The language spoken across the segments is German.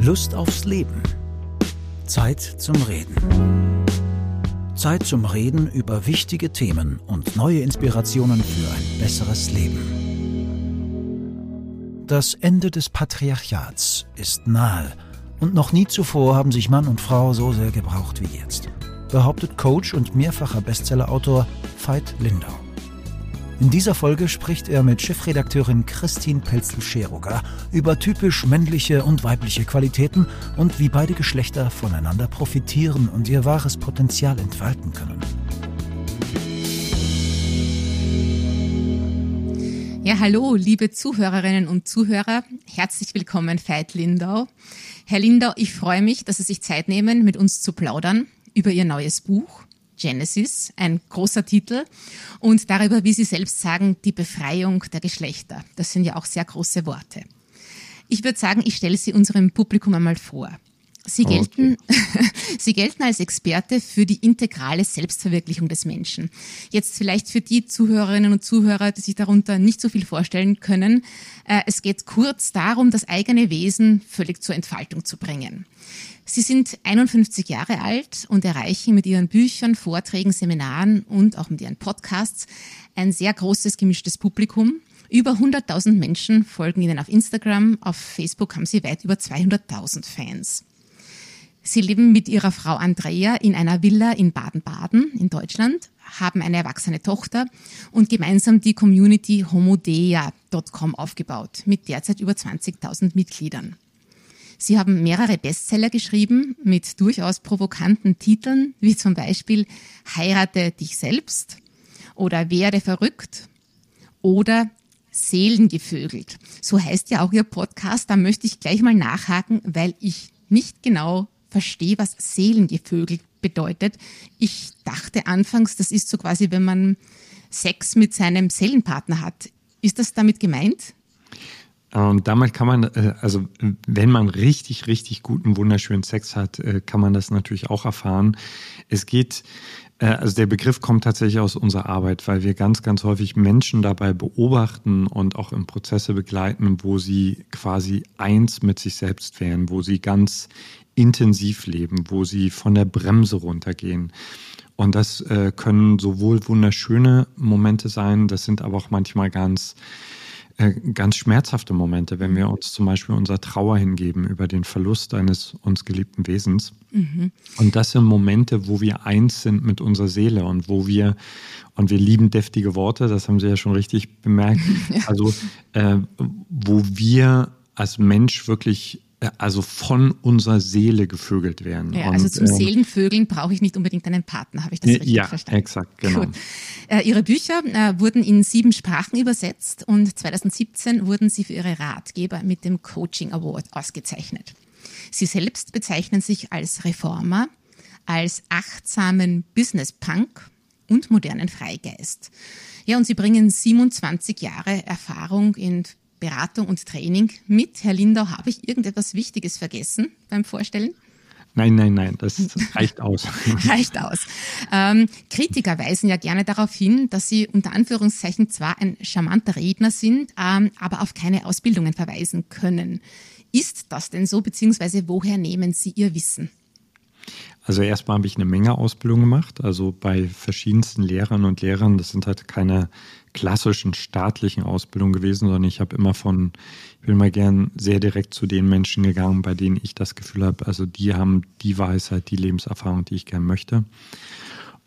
Lust aufs Leben. Zeit zum Reden. Zeit zum Reden über wichtige Themen und neue Inspirationen für ein besseres Leben. Das Ende des Patriarchats ist nahe und noch nie zuvor haben sich Mann und Frau so sehr gebraucht wie jetzt, behauptet Coach und mehrfacher Bestsellerautor Veit Lindau. In dieser Folge spricht er mit Chefredakteurin Christine Pelzel-Scheruger über typisch männliche und weibliche Qualitäten und wie beide Geschlechter voneinander profitieren und ihr wahres Potenzial entfalten können. Ja, hallo, liebe Zuhörerinnen und Zuhörer. Herzlich willkommen, Veit Lindau. Herr Lindau, ich freue mich, dass Sie sich Zeit nehmen, mit uns zu plaudern über Ihr neues Buch Genesis, ein großer Titel, und darüber, wie Sie selbst sagen, die Befreiung der Geschlechter. Das sind ja auch sehr große Worte. Ich würde sagen, ich stelle sie unserem Publikum einmal vor. Sie gelten, okay. Sie gelten als Experte für die integrale Selbstverwirklichung des Menschen. Jetzt vielleicht für die Zuhörerinnen und Zuhörer, die sich darunter nicht so viel vorstellen können. Äh, es geht kurz darum, das eigene Wesen völlig zur Entfaltung zu bringen. Sie sind 51 Jahre alt und erreichen mit Ihren Büchern, Vorträgen, Seminaren und auch mit Ihren Podcasts ein sehr großes gemischtes Publikum. Über 100.000 Menschen folgen Ihnen auf Instagram, auf Facebook haben Sie weit über 200.000 Fans. Sie leben mit ihrer Frau Andrea in einer Villa in Baden-Baden in Deutschland, haben eine erwachsene Tochter und gemeinsam die Community homodea.com aufgebaut mit derzeit über 20.000 Mitgliedern. Sie haben mehrere Bestseller geschrieben mit durchaus provokanten Titeln, wie zum Beispiel Heirate dich selbst oder Werde verrückt oder Seelengevögelt. So heißt ja auch Ihr Podcast. Da möchte ich gleich mal nachhaken, weil ich nicht genau verstehe, was Seelengevögel bedeutet. Ich dachte anfangs, das ist so quasi, wenn man Sex mit seinem Seelenpartner hat. Ist das damit gemeint? Und damit kann man, äh, also wenn man richtig, richtig guten, wunderschönen Sex hat, äh, kann man das natürlich auch erfahren. Es geht, äh, also der Begriff kommt tatsächlich aus unserer Arbeit, weil wir ganz, ganz häufig Menschen dabei beobachten und auch im Prozesse begleiten, wo sie quasi eins mit sich selbst wären, wo sie ganz intensiv leben, wo sie von der Bremse runtergehen. Und das können sowohl wunderschöne Momente sein, das sind aber auch manchmal ganz, äh, ganz schmerzhafte Momente, wenn wir uns zum Beispiel unserer Trauer hingeben über den Verlust eines uns geliebten Wesens. Mhm. Und das sind Momente, wo wir eins sind mit unserer Seele und wo wir, und wir lieben deftige Worte, das haben Sie ja schon richtig bemerkt, ja. also äh, wo wir als Mensch wirklich also von unserer Seele gevögelt werden. Ja, also zum ähm, Seelenvögeln brauche ich nicht unbedingt einen Partner, habe ich das richtig ja, verstanden? Ja, exakt, genau. Äh, ihre Bücher äh, wurden in sieben Sprachen übersetzt und 2017 wurden sie für ihre Ratgeber mit dem Coaching Award ausgezeichnet. Sie selbst bezeichnen sich als Reformer, als achtsamen Business Punk und modernen Freigeist. Ja, und sie bringen 27 Jahre Erfahrung in Beratung und Training mit. Herr Lindau, habe ich irgendetwas Wichtiges vergessen beim Vorstellen? Nein, nein, nein, das reicht aus. reicht aus. Ähm, Kritiker weisen ja gerne darauf hin, dass sie unter Anführungszeichen zwar ein charmanter Redner sind, ähm, aber auf keine Ausbildungen verweisen können. Ist das denn so, beziehungsweise woher nehmen Sie Ihr Wissen? Also erstmal habe ich eine Menge Ausbildung gemacht, also bei verschiedensten Lehrern und Lehrern. Das sind halt keine klassischen staatlichen Ausbildungen gewesen, sondern ich habe immer von, ich bin mal gern sehr direkt zu den Menschen gegangen, bei denen ich das Gefühl habe, also die haben die Weisheit, die Lebenserfahrung, die ich gern möchte.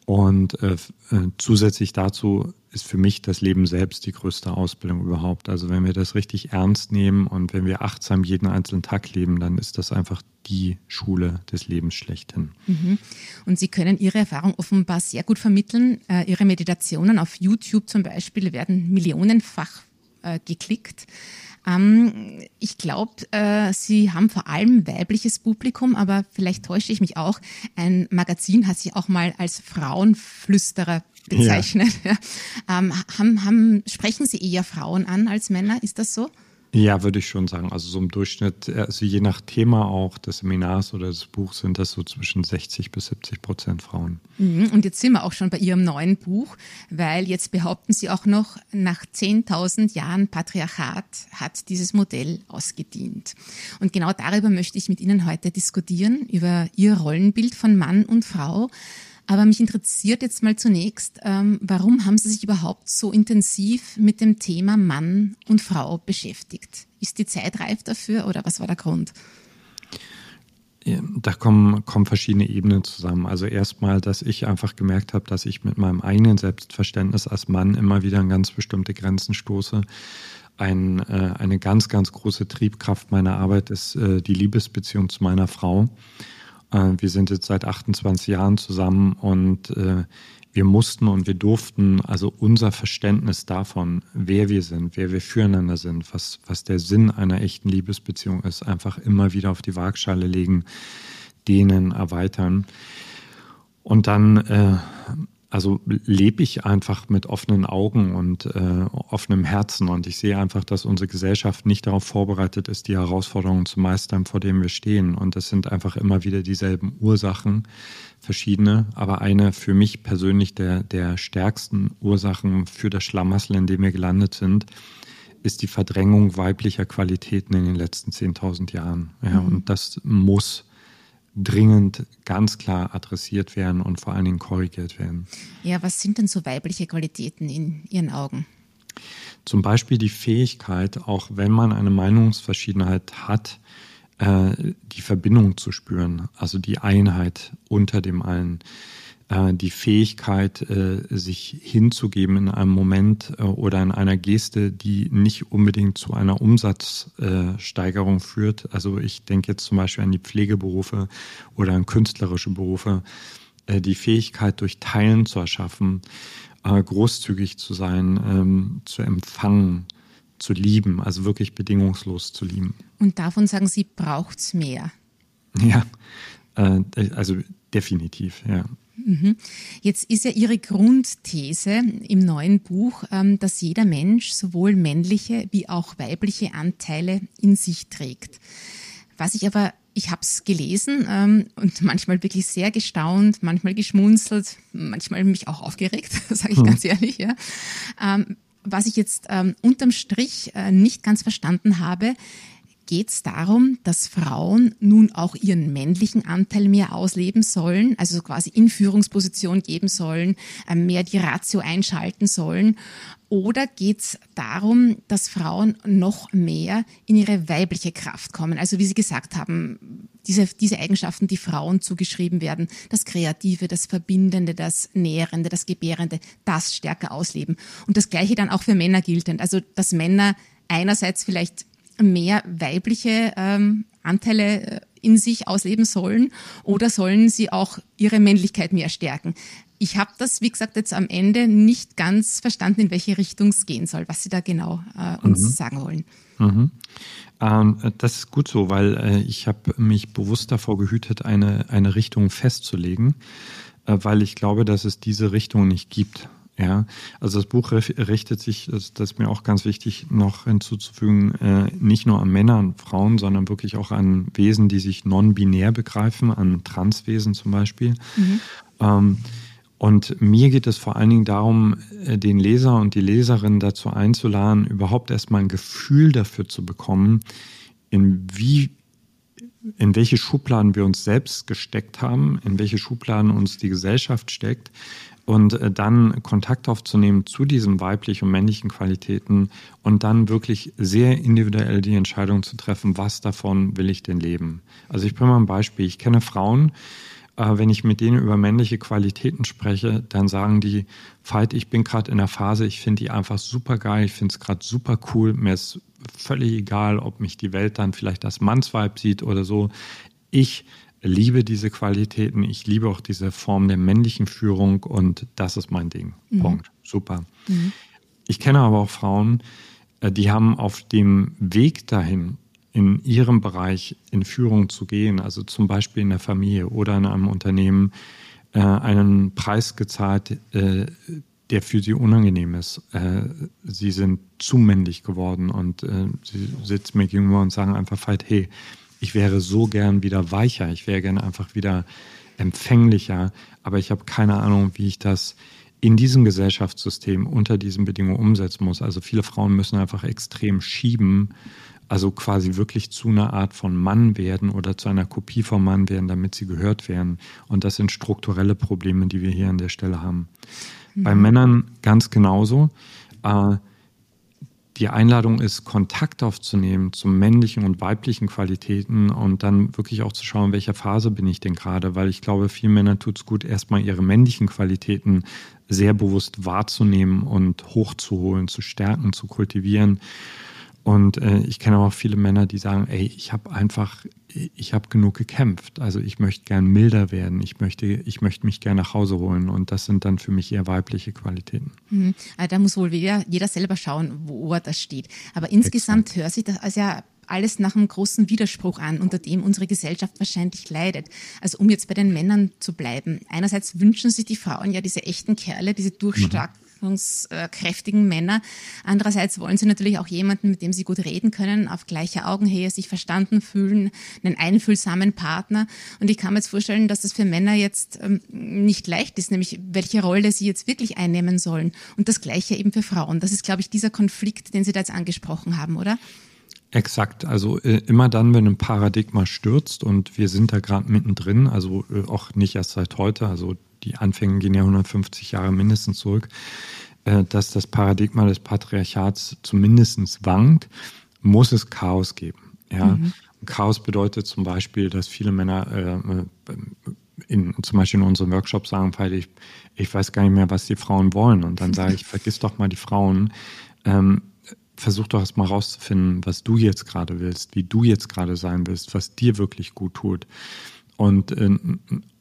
Und äh, äh, zusätzlich dazu ist für mich das Leben selbst die größte Ausbildung überhaupt. Also wenn wir das richtig ernst nehmen und wenn wir achtsam jeden einzelnen Tag leben, dann ist das einfach die Schule des Lebens schlechthin. Mhm. Und Sie können Ihre Erfahrung offenbar sehr gut vermitteln. Äh, Ihre Meditationen auf YouTube zum Beispiel werden millionenfach äh, geklickt. Ähm, ich glaube, äh, Sie haben vor allem weibliches Publikum, aber vielleicht täusche ich mich auch. Ein Magazin hat sich auch mal als Frauenflüsterer bezeichnet. Ja. Ähm, haben, haben, sprechen Sie eher Frauen an als Männer? Ist das so? Ja, würde ich schon sagen. Also so im Durchschnitt, also je nach Thema auch des Seminars oder des Buchs sind das so zwischen 60 bis 70 Prozent Frauen. Mhm. Und jetzt sind wir auch schon bei Ihrem neuen Buch, weil jetzt behaupten Sie auch noch, nach 10.000 Jahren Patriarchat hat dieses Modell ausgedient. Und genau darüber möchte ich mit Ihnen heute diskutieren, über Ihr Rollenbild von Mann und Frau. Aber mich interessiert jetzt mal zunächst, ähm, warum haben Sie sich überhaupt so intensiv mit dem Thema Mann und Frau beschäftigt? Ist die Zeit reif dafür oder was war der Grund? Da kommen, kommen verschiedene Ebenen zusammen. Also erstmal, dass ich einfach gemerkt habe, dass ich mit meinem eigenen Selbstverständnis als Mann immer wieder an ganz bestimmte Grenzen stoße. Ein, äh, eine ganz, ganz große Triebkraft meiner Arbeit ist äh, die Liebesbeziehung zu meiner Frau. Äh, wir sind jetzt seit 28 Jahren zusammen und äh, wir mussten und wir durften also unser Verständnis davon, wer wir sind, wer wir füreinander sind, was, was der Sinn einer echten Liebesbeziehung ist, einfach immer wieder auf die Waagschale legen, denen erweitern. Und dann äh, also lebe ich einfach mit offenen Augen und äh, offenem Herzen und ich sehe einfach, dass unsere Gesellschaft nicht darauf vorbereitet ist, die Herausforderungen zu meistern, vor denen wir stehen. Und es sind einfach immer wieder dieselben Ursachen, verschiedene, aber eine für mich persönlich der, der stärksten Ursachen für das Schlamassel, in dem wir gelandet sind, ist die Verdrängung weiblicher Qualitäten in den letzten 10.000 Jahren. Ja, mhm. Und das muss dringend ganz klar adressiert werden und vor allen Dingen korrigiert werden. Ja, was sind denn so weibliche Qualitäten in Ihren Augen? Zum Beispiel die Fähigkeit, auch wenn man eine Meinungsverschiedenheit hat, äh, die Verbindung zu spüren, also die Einheit unter dem allen. Äh, die Fähigkeit, äh, sich hinzugeben in einem Moment äh, oder in einer Geste, die nicht unbedingt zu einer Umsatzsteigerung führt. Also ich denke jetzt zum Beispiel an die Pflegeberufe oder an künstlerische Berufe. Die Fähigkeit, durch Teilen zu erschaffen, großzügig zu sein, ähm, zu empfangen, zu lieben, also wirklich bedingungslos zu lieben. Und davon sagen Sie, braucht es mehr? Ja, also definitiv, ja. Mhm. Jetzt ist ja Ihre Grundthese im neuen Buch, ähm, dass jeder Mensch sowohl männliche wie auch weibliche Anteile in sich trägt. Was ich aber, ich habe es gelesen ähm, und manchmal wirklich sehr gestaunt, manchmal geschmunzelt, manchmal mich auch aufgeregt, sage ich mhm. ganz ehrlich. Ja. Ähm, was ich jetzt unterm Strich äh, nicht ganz verstanden habe, geht es darum, dass Frauen nun auch ihren männlichen Anteil mehr ausleben sollen, also quasi in Führungsposition geben sollen, äh, mehr die Ratio einschalten sollen? Oder geht es darum, dass Frauen noch mehr in ihre weibliche Kraft kommen? Also wie Sie gesagt haben, diese, diese Eigenschaften, die Frauen zugeschrieben werden, das Kreative, das Verbindende, das Nährende, das Gebärende, das stärker ausleben. Und das Gleiche dann auch für Männer gilt. Also dass Männer einerseits vielleicht mehr weibliche ähm, Anteile äh, in sich ausleben sollen oder sollen sie auch ihre Männlichkeit mehr stärken? Ich habe das, wie gesagt, jetzt am Ende nicht ganz verstanden, in welche Richtung es gehen soll, was Sie da genau äh, uns mhm. sagen wollen. Mhm. Ähm, das ist gut so, weil äh, ich habe mich bewusst davor gehütet, eine, eine Richtung festzulegen, äh, weil ich glaube, dass es diese Richtung nicht gibt. Ja, also das Buch richtet sich, das, das ist mir auch ganz wichtig noch hinzuzufügen, äh, nicht nur an Männer und Frauen, sondern wirklich auch an Wesen, die sich non-binär begreifen, an Transwesen zum Beispiel. Mhm. Ähm, und mir geht es vor allen Dingen darum, äh, den Leser und die Leserin dazu einzuladen, überhaupt erstmal ein Gefühl dafür zu bekommen, in wie in welche Schubladen wir uns selbst gesteckt haben, in welche Schubladen uns die Gesellschaft steckt, und äh, dann Kontakt aufzunehmen zu diesen weiblichen und männlichen Qualitäten und dann wirklich sehr individuell die Entscheidung zu treffen, was davon will ich denn leben. Also ich bringe mal ein Beispiel. Ich kenne Frauen, äh, wenn ich mit denen über männliche Qualitäten spreche, dann sagen die, Veit, ich bin gerade in der Phase, ich finde die einfach super geil, ich finde es gerade super cool, mir ist völlig egal, ob mich die Welt dann vielleicht als Mannsweib sieht oder so. Ich liebe diese Qualitäten. Ich liebe auch diese Form der männlichen Führung und das ist mein Ding. Mhm. Punkt. Super. Mhm. Ich kenne aber auch Frauen, äh, die haben auf dem Weg dahin, in ihrem Bereich in Führung zu gehen, also zum Beispiel in der Familie oder in einem Unternehmen, äh, einen Preis gezahlt, äh, der für sie unangenehm ist. Sie sind zu männlich geworden und sie sitzen mir gegenüber und sagen einfach, hey, ich wäre so gern wieder weicher, ich wäre gern einfach wieder empfänglicher, aber ich habe keine Ahnung, wie ich das in diesem Gesellschaftssystem unter diesen Bedingungen umsetzen muss. Also viele Frauen müssen einfach extrem schieben, also quasi wirklich zu einer Art von Mann werden oder zu einer Kopie vom Mann werden, damit sie gehört werden. Und das sind strukturelle Probleme, die wir hier an der Stelle haben. Mhm. Bei Männern ganz genauso. Äh, die Einladung ist, Kontakt aufzunehmen zu männlichen und weiblichen Qualitäten und dann wirklich auch zu schauen, in welcher Phase bin ich denn gerade, weil ich glaube, vielen Männern tut es gut, erstmal ihre männlichen Qualitäten sehr bewusst wahrzunehmen und hochzuholen, zu stärken, zu kultivieren. Und äh, ich kenne auch viele Männer, die sagen, ey, ich habe einfach, ich habe genug gekämpft. Also ich möchte gern milder werden. Ich möchte, ich möchte mich gern nach Hause holen. Und das sind dann für mich eher weibliche Qualitäten. Mhm. Also da muss wohl jeder, jeder selber schauen, wo er das steht. Aber insgesamt Exakt. hört sich das als ja alles nach einem großen Widerspruch an, unter dem unsere Gesellschaft wahrscheinlich leidet. Also um jetzt bei den Männern zu bleiben. Einerseits wünschen sich die Frauen ja diese echten Kerle, diese durchstarken kräftigen Männer. Andererseits wollen sie natürlich auch jemanden, mit dem sie gut reden können, auf gleicher Augenhöhe sich verstanden fühlen, einen einfühlsamen Partner. Und ich kann mir jetzt vorstellen, dass das für Männer jetzt ähm, nicht leicht ist, nämlich welche Rolle sie jetzt wirklich einnehmen sollen. Und das Gleiche eben für Frauen. Das ist, glaube ich, dieser Konflikt, den Sie da jetzt angesprochen haben, oder? Exakt, also äh, immer dann, wenn ein Paradigma stürzt und wir sind da gerade mittendrin, also äh, auch nicht erst seit heute, also die Anfänge gehen ja 150 Jahre mindestens zurück, äh, dass das Paradigma des Patriarchats zumindest wankt, muss es Chaos geben. Ja? Mhm. Chaos bedeutet zum Beispiel, dass viele Männer äh, in, zum Beispiel in unseren Workshops sagen, weil ich, ich weiß gar nicht mehr, was die Frauen wollen. Und dann sage ich, vergiss doch mal die Frauen. Ähm, versuch doch erst mal rauszufinden, was du jetzt gerade willst, wie du jetzt gerade sein willst, was dir wirklich gut tut. Und, äh,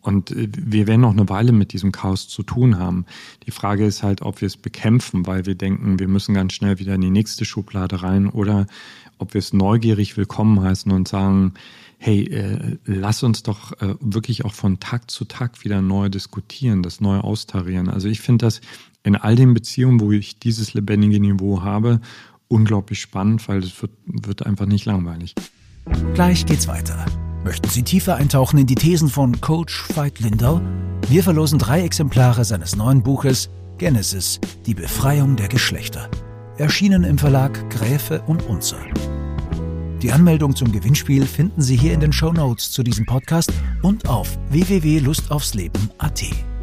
und wir werden noch eine Weile mit diesem Chaos zu tun haben. Die Frage ist halt, ob wir es bekämpfen, weil wir denken, wir müssen ganz schnell wieder in die nächste Schublade rein oder ob wir es neugierig willkommen heißen und sagen, hey, äh, lass uns doch äh, wirklich auch von Tag zu Tag wieder neu diskutieren, das neu austarieren. Also ich finde das in all den Beziehungen, wo ich dieses lebendige Niveau habe, unglaublich spannend, weil es wird, wird einfach nicht langweilig. Gleich geht's weiter. Möchten Sie tiefer eintauchen in die Thesen von Coach Veit Lindau? Wir verlosen drei Exemplare seines neuen Buches Genesis, die Befreiung der Geschlechter. Erschienen im Verlag Gräfe und Unzer. Die Anmeldung zum Gewinnspiel finden Sie hier in den Show Notes zu diesem Podcast und auf www.lustaufsleben.at.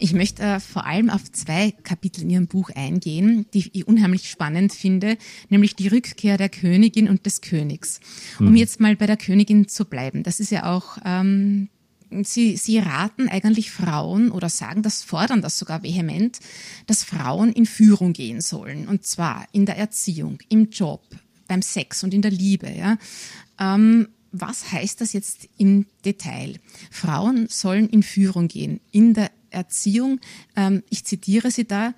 Ich möchte äh, vor allem auf zwei Kapitel in Ihrem Buch eingehen, die ich unheimlich spannend finde, nämlich die Rückkehr der Königin und des Königs. Um mhm. jetzt mal bei der Königin zu bleiben, das ist ja auch ähm, Sie, Sie raten eigentlich Frauen oder sagen das, fordern das sogar vehement, dass Frauen in Führung gehen sollen. Und zwar in der Erziehung, im Job, beim Sex und in der Liebe. Ja. Ähm, was heißt das jetzt im Detail? Frauen sollen in Führung gehen, in der Erziehung. Ähm, ich zitiere Sie da.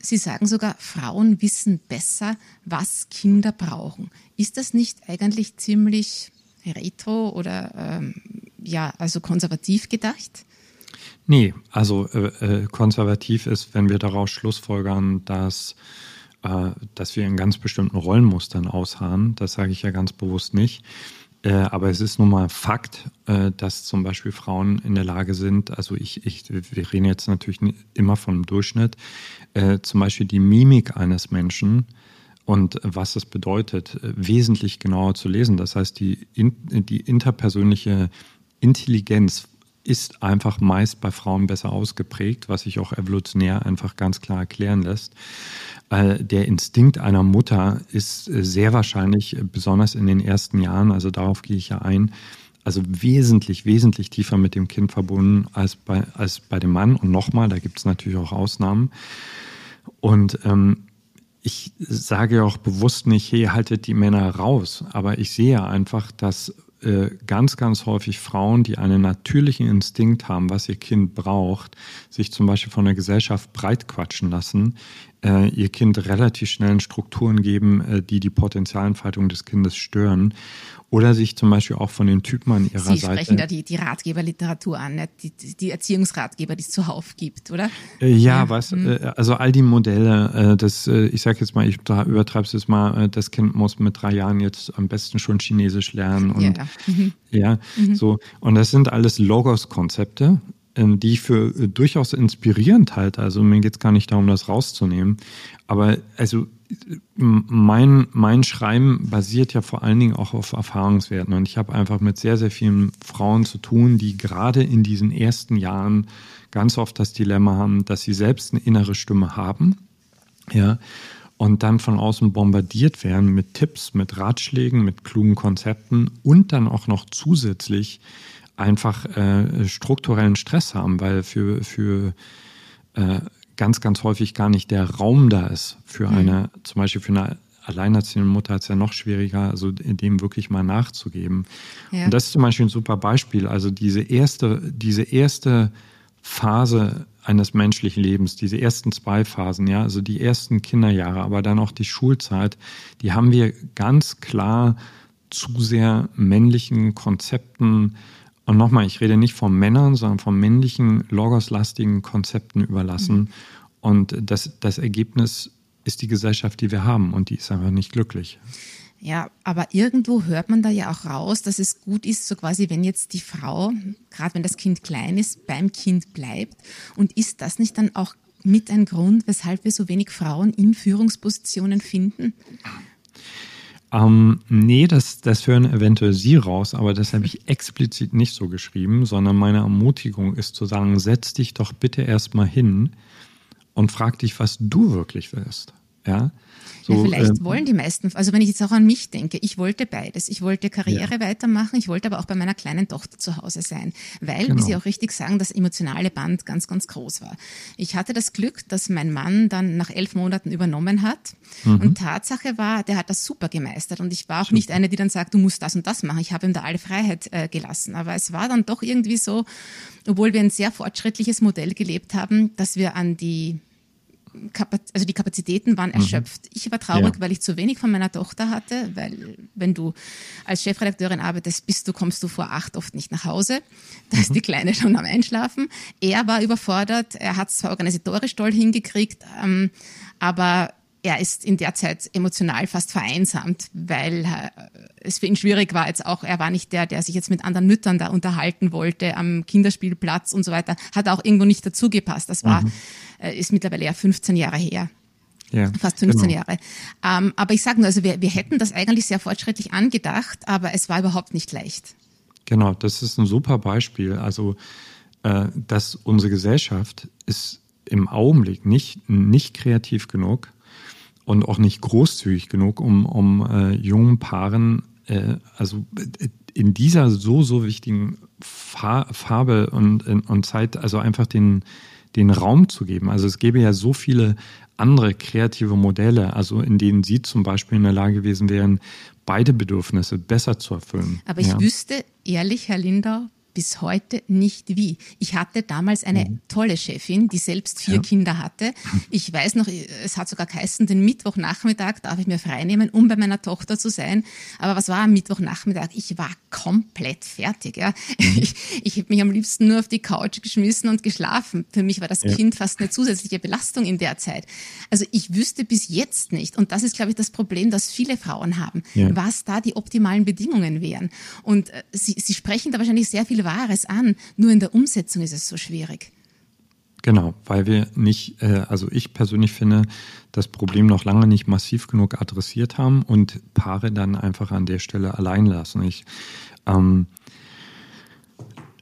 Sie sagen sogar, Frauen wissen besser, was Kinder brauchen. Ist das nicht eigentlich ziemlich retro oder ähm, ja, also konservativ gedacht? Nee, also äh, äh konservativ ist, wenn wir daraus schlussfolgern, dass, äh, dass wir in ganz bestimmten Rollenmustern ausharren. Das sage ich ja ganz bewusst nicht. Äh, aber es ist nun mal Fakt, äh, dass zum Beispiel Frauen in der Lage sind, also ich, ich wir reden jetzt natürlich immer vom Durchschnitt, äh, zum Beispiel die Mimik eines Menschen und was es bedeutet, wesentlich genauer zu lesen. Das heißt, die, die interpersönliche Intelligenz ist einfach meist bei Frauen besser ausgeprägt, was sich auch evolutionär einfach ganz klar erklären lässt. Äh, der Instinkt einer Mutter ist äh, sehr wahrscheinlich, äh, besonders in den ersten Jahren, also darauf gehe ich ja ein, also wesentlich, wesentlich tiefer mit dem Kind verbunden als bei, als bei dem Mann. Und nochmal, da gibt es natürlich auch Ausnahmen. Und ähm, ich sage ja auch bewusst nicht, hey, haltet die Männer raus. Aber ich sehe einfach, dass äh, ganz, ganz häufig Frauen, die einen natürlichen Instinkt haben, was ihr Kind braucht, sich zum Beispiel von der Gesellschaft breitquatschen lassen, äh, ihr Kind relativ schnell in Strukturen geben, äh, die die Potenzialentfaltung des Kindes stören. Oder sich zum Beispiel auch von den Typen an ihrer Sie Seite. Sie sprechen da die, die Ratgeberliteratur an, die, die Erziehungsratgeber, die es zuhauf gibt, oder? Äh, ja, ja, was, hm. äh, also all die Modelle, äh, das, äh, ich sage jetzt mal, ich übertreibe es jetzt mal, das Kind muss mit drei Jahren jetzt am besten schon Chinesisch lernen und ja, mhm. ja mhm. so. Und das sind alles Logos-Konzepte, die ich für äh, durchaus inspirierend halte. Also mir geht es gar nicht darum, das rauszunehmen. Aber also mein, mein Schreiben basiert ja vor allen Dingen auch auf Erfahrungswerten. Und ich habe einfach mit sehr, sehr vielen Frauen zu tun, die gerade in diesen ersten Jahren ganz oft das Dilemma haben, dass sie selbst eine innere Stimme haben. Ja. Und dann von außen bombardiert werden mit Tipps, mit Ratschlägen, mit klugen Konzepten und dann auch noch zusätzlich einfach äh, strukturellen Stress haben, weil für, für äh, ganz, ganz häufig gar nicht der Raum da ist für mhm. eine, zum Beispiel für eine alleinerziehende Mutter es ja noch schwieriger, also dem wirklich mal nachzugeben. Ja. Und das ist zum Beispiel ein super Beispiel. Also diese erste, diese erste Phase eines menschlichen Lebens, diese ersten zwei Phasen, ja, also die ersten Kinderjahre, aber dann auch die Schulzeit, die haben wir ganz klar zu sehr männlichen Konzepten und nochmal, ich rede nicht von Männern, sondern von männlichen, logoslastigen Konzepten überlassen. Mhm. Und das, das Ergebnis ist die Gesellschaft, die wir haben. Und die ist einfach nicht glücklich. Ja, aber irgendwo hört man da ja auch raus, dass es gut ist, so quasi, wenn jetzt die Frau, gerade wenn das Kind klein ist, beim Kind bleibt. Und ist das nicht dann auch mit ein Grund, weshalb wir so wenig Frauen in Führungspositionen finden? Ähm, nee, das, das hören eventuell Sie raus, aber das habe ich explizit nicht so geschrieben, sondern meine Ermutigung ist zu sagen, setz dich doch bitte erstmal hin und frag dich, was du wirklich willst. Ja, so, ja, vielleicht ähm, wollen die meisten, also wenn ich jetzt auch an mich denke, ich wollte beides. Ich wollte Karriere ja. weitermachen, ich wollte aber auch bei meiner kleinen Tochter zu Hause sein, weil, genau. wie Sie auch richtig sagen, das emotionale Band ganz, ganz groß war. Ich hatte das Glück, dass mein Mann dann nach elf Monaten übernommen hat mhm. und Tatsache war, der hat das super gemeistert und ich war auch super. nicht eine, die dann sagt, du musst das und das machen. Ich habe ihm da alle Freiheit äh, gelassen, aber es war dann doch irgendwie so, obwohl wir ein sehr fortschrittliches Modell gelebt haben, dass wir an die also die Kapazitäten waren mhm. erschöpft. Mhm. Ich war traurig, ja. weil ich zu wenig von meiner Tochter hatte, weil wenn du als Chefredakteurin arbeitest, bist du, kommst du vor acht oft nicht nach Hause. Da mhm. ist die Kleine schon am Einschlafen. Er war überfordert, er hat es zwar organisatorisch toll hingekriegt, ähm, aber er ist in der Zeit emotional fast vereinsamt, weil äh, es für ihn schwierig war jetzt auch, er war nicht der, der sich jetzt mit anderen Müttern da unterhalten wollte am Kinderspielplatz und so weiter, hat auch irgendwo nicht dazugepasst. Das war, mhm. äh, ist mittlerweile ja 15 Jahre her. Ja, Fast 15 genau. Jahre. Ähm, aber ich sage nur, also wir, wir hätten das eigentlich sehr fortschrittlich angedacht, aber es war überhaupt nicht leicht. Genau, das ist ein super Beispiel. Also, äh, dass unsere Gesellschaft ist im Augenblick nicht, nicht kreativ genug, und auch nicht großzügig genug, um, um äh, jungen Paaren, äh, also äh, in dieser so, so wichtigen Fa Farbe und, und Zeit, also einfach den, den Raum zu geben. Also es gäbe ja so viele andere kreative Modelle, also in denen Sie zum Beispiel in der Lage gewesen wären, beide Bedürfnisse besser zu erfüllen. Aber ich ja. wüsste ehrlich, Herr Lindau, bis heute nicht wie. Ich hatte damals eine mhm. tolle Chefin, die selbst vier ja. Kinder hatte. Ich weiß noch, es hat sogar geheißen, den Mittwochnachmittag darf ich mir freinehmen, um bei meiner Tochter zu sein. Aber was war am Mittwochnachmittag? Ich war komplett fertig. Ja. Mhm. Ich, ich habe mich am liebsten nur auf die Couch geschmissen und geschlafen. Für mich war das ja. Kind fast eine zusätzliche Belastung in der Zeit. Also ich wüsste bis jetzt nicht, und das ist, glaube ich, das Problem, das viele Frauen haben, ja. was da die optimalen Bedingungen wären. Und äh, Sie, Sie sprechen da wahrscheinlich sehr viel Wahres an, nur in der Umsetzung ist es so schwierig. Genau, weil wir nicht, äh, also ich persönlich finde, das Problem noch lange nicht massiv genug adressiert haben und Paare dann einfach an der Stelle allein lassen. Ich, ähm,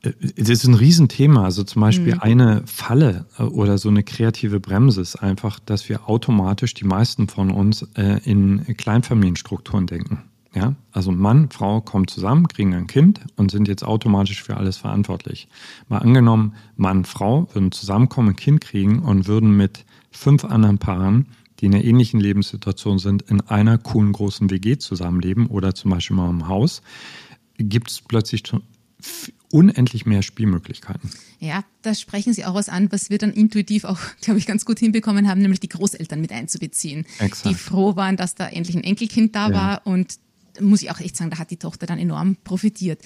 äh, es ist ein Riesenthema. Also zum Beispiel mhm. eine Falle äh, oder so eine kreative Bremse ist einfach, dass wir automatisch, die meisten von uns, in Kleinfamilienstrukturen denken. Ja, also Mann, Frau kommen zusammen, kriegen ein Kind und sind jetzt automatisch für alles verantwortlich. Mal angenommen, Mann, Frau würden zusammenkommen, ein Kind kriegen und würden mit fünf anderen Paaren, die in einer ähnlichen Lebenssituation sind, in einer coolen großen WG zusammenleben oder zum Beispiel mal im Haus, gibt es plötzlich unendlich mehr Spielmöglichkeiten. Ja, da sprechen Sie auch was an, was wir dann intuitiv auch, glaube ich, ganz gut hinbekommen haben, nämlich die Großeltern mit einzubeziehen, Exakt. die froh waren, dass da endlich ein Enkelkind da ja. war und muss ich auch echt sagen, da hat die Tochter dann enorm profitiert.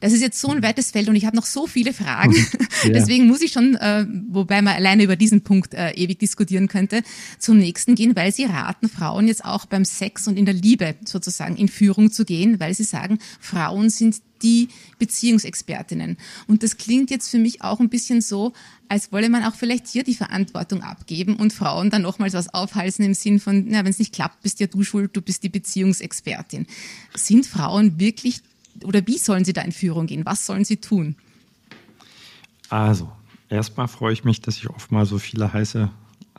Das ist jetzt so ein weites Feld und ich habe noch so viele Fragen. Ja. Deswegen muss ich schon, äh, wobei man alleine über diesen Punkt äh, ewig diskutieren könnte, zum nächsten gehen, weil Sie raten Frauen jetzt auch beim Sex und in der Liebe sozusagen in Führung zu gehen, weil Sie sagen, Frauen sind die Beziehungsexpertinnen. Und das klingt jetzt für mich auch ein bisschen so, als wolle man auch vielleicht hier die Verantwortung abgeben und Frauen dann nochmals was aufhalsen im Sinn von, na, wenn es nicht klappt, bist ja du schuld, du bist die Beziehungsexpertin. Sind Frauen wirklich, oder wie sollen sie da in Führung gehen? Was sollen sie tun? Also, erstmal freue ich mich, dass ich oft mal so viele heiße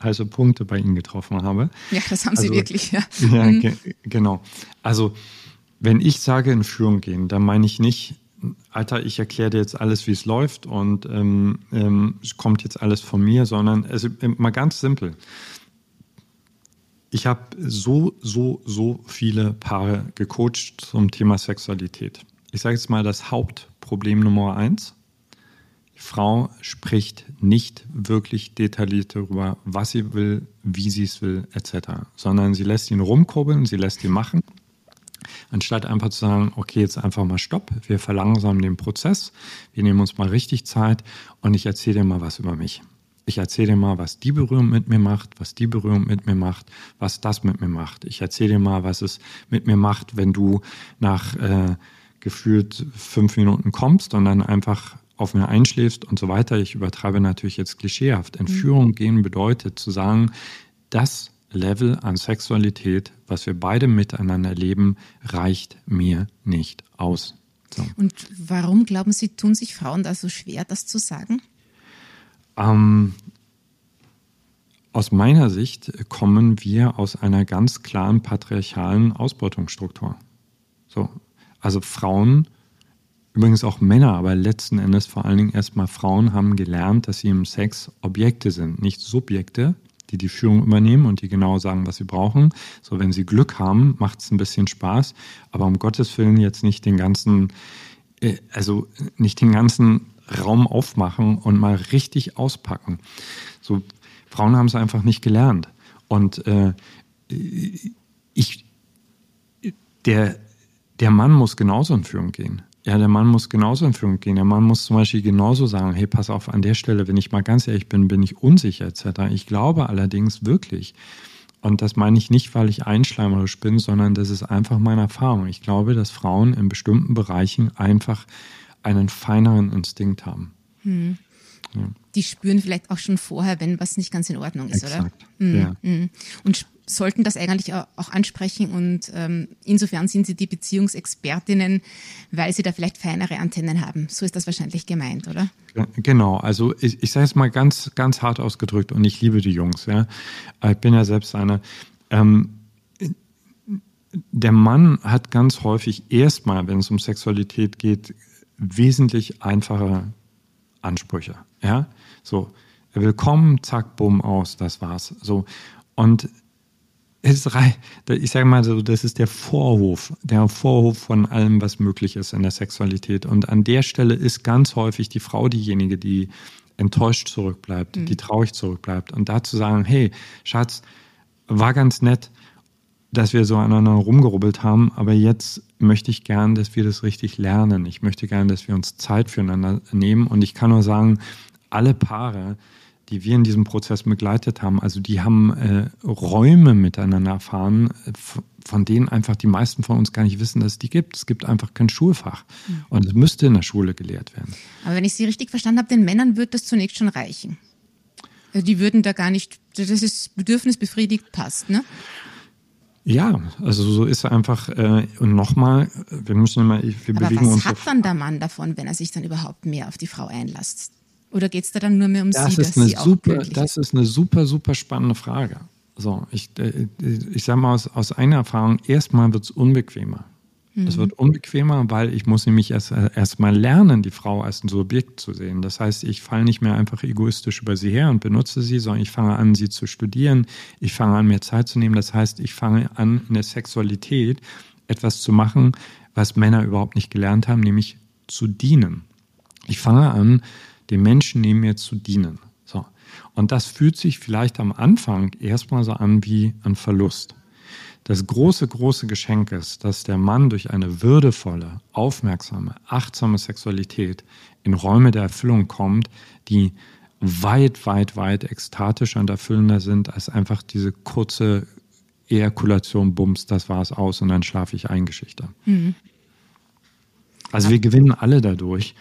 heiße Punkte bei Ihnen getroffen habe. Ja, das haben Sie also, wirklich, ja. Ja, mhm. ge genau. Also wenn ich sage in Führung gehen, dann meine ich nicht, Alter, ich erkläre dir jetzt alles, wie es läuft und ähm, ähm, es kommt jetzt alles von mir, sondern also, mal ganz simpel. Ich habe so, so, so viele Paare gecoacht zum Thema Sexualität. Ich sage jetzt mal das Hauptproblem Nummer eins. Die Frau spricht nicht wirklich detailliert darüber, was sie will, wie sie es will, etc., sondern sie lässt ihn rumkurbeln, sie lässt ihn machen anstatt einfach zu sagen, okay, jetzt einfach mal Stopp, wir verlangsamen den Prozess, wir nehmen uns mal richtig Zeit und ich erzähle dir mal was über mich. Ich erzähle dir mal, was die Berührung mit mir macht, was die Berührung mit mir macht, was das mit mir macht. Ich erzähle dir mal, was es mit mir macht, wenn du nach äh, gefühlt fünf Minuten kommst und dann einfach auf mir einschläfst und so weiter. Ich übertreibe natürlich jetzt klischeehaft. Entführung mhm. gehen bedeutet zu sagen, das Level an Sexualität, was wir beide miteinander erleben, reicht mir nicht aus. So. Und warum glauben Sie, tun sich Frauen da so schwer, das zu sagen? Ähm, aus meiner Sicht kommen wir aus einer ganz klaren patriarchalen Ausbeutungsstruktur. So, also Frauen, übrigens auch Männer, aber letzten Endes vor allen Dingen erstmal Frauen haben gelernt, dass sie im Sex Objekte sind, nicht Subjekte, die die Führung übernehmen und die genau sagen, was sie brauchen. So, wenn sie Glück haben, macht es ein bisschen Spaß, aber um Gottes Willen jetzt nicht den ganzen, äh, also nicht den ganzen Raum aufmachen und mal richtig auspacken. So, Frauen haben es einfach nicht gelernt. Und äh, ich, der, der Mann muss genauso in Führung gehen. Ja, der Mann muss genauso in Führung gehen. Der Mann muss zum Beispiel genauso sagen, hey, pass auf, an der Stelle, wenn ich mal ganz ehrlich bin, bin ich unsicher etc. Ich glaube allerdings wirklich, und das meine ich nicht, weil ich einschleimerisch bin, sondern das ist einfach meine Erfahrung. Ich glaube, dass Frauen in bestimmten Bereichen einfach einen feineren Instinkt haben. Hm. Ja. Die spüren vielleicht auch schon vorher, wenn was nicht ganz in Ordnung ist, Exakt. oder? Mhm. Ja. Hm. Und sollten das eigentlich auch ansprechen und ähm, insofern sind sie die Beziehungsexpertinnen, weil sie da vielleicht feinere Antennen haben. So ist das wahrscheinlich gemeint, oder? Genau, also ich, ich sage es mal ganz, ganz hart ausgedrückt und ich liebe die Jungs. Ja. Ich bin ja selbst einer. Ähm, der Mann hat ganz häufig erstmal, wenn es um Sexualität geht, wesentlich einfache Ansprüche. Ja, so willkommen, zack, bumm, aus, das war's. So und ist, ich sage mal so, das ist der Vorhof, der Vorhof von allem, was möglich ist in der Sexualität. Und an der Stelle ist ganz häufig die Frau diejenige, die enttäuscht zurückbleibt, mhm. die traurig zurückbleibt. Und da zu sagen, hey, Schatz, war ganz nett, dass wir so aneinander rumgerubbelt haben, aber jetzt möchte ich gern, dass wir das richtig lernen. Ich möchte gern, dass wir uns Zeit füreinander nehmen. Und ich kann nur sagen, alle Paare, die wir in diesem Prozess begleitet haben, also die haben äh, Räume miteinander erfahren, von denen einfach die meisten von uns gar nicht wissen, dass es die gibt. Es gibt einfach kein Schulfach. Mhm. Und es müsste in der Schule gelehrt werden. Aber wenn ich Sie richtig verstanden habe, den Männern wird das zunächst schon reichen. Also die würden da gar nicht, das ist Bedürfnis befriedigt, passt, ne? Ja, also so ist er einfach. Äh, und nochmal, wir müssen immer, wir Aber bewegen was uns. Was hat dann der Mann davon, wenn er sich dann überhaupt mehr auf die Frau einlässt? Oder geht es da dann nur mehr um das sie, ist eine super, Das ist eine super, super spannende Frage. So, ich, äh, ich sage mal aus, aus einer Erfahrung, erstmal wird es unbequemer. Mhm. Es wird unbequemer, weil ich muss nämlich erst, äh, erst mal lernen, die Frau als ein Subjekt zu sehen. Das heißt, ich falle nicht mehr einfach egoistisch über sie her und benutze sie, sondern ich fange an, sie zu studieren. Ich fange an, mir Zeit zu nehmen. Das heißt, ich fange an, in der Sexualität etwas zu machen, was Männer überhaupt nicht gelernt haben, nämlich zu dienen. Ich fange an, dem Menschen neben mir zu dienen. So. Und das fühlt sich vielleicht am Anfang erstmal so an wie ein Verlust. Das große, große Geschenk ist, dass der Mann durch eine würdevolle, aufmerksame, achtsame Sexualität in Räume der Erfüllung kommt, die weit, weit, weit ekstatischer und erfüllender sind als einfach diese kurze Ejakulation, Bums, das war's aus und dann schlafe ich ein Geschichte. Mhm. Also wir gewinnen alle dadurch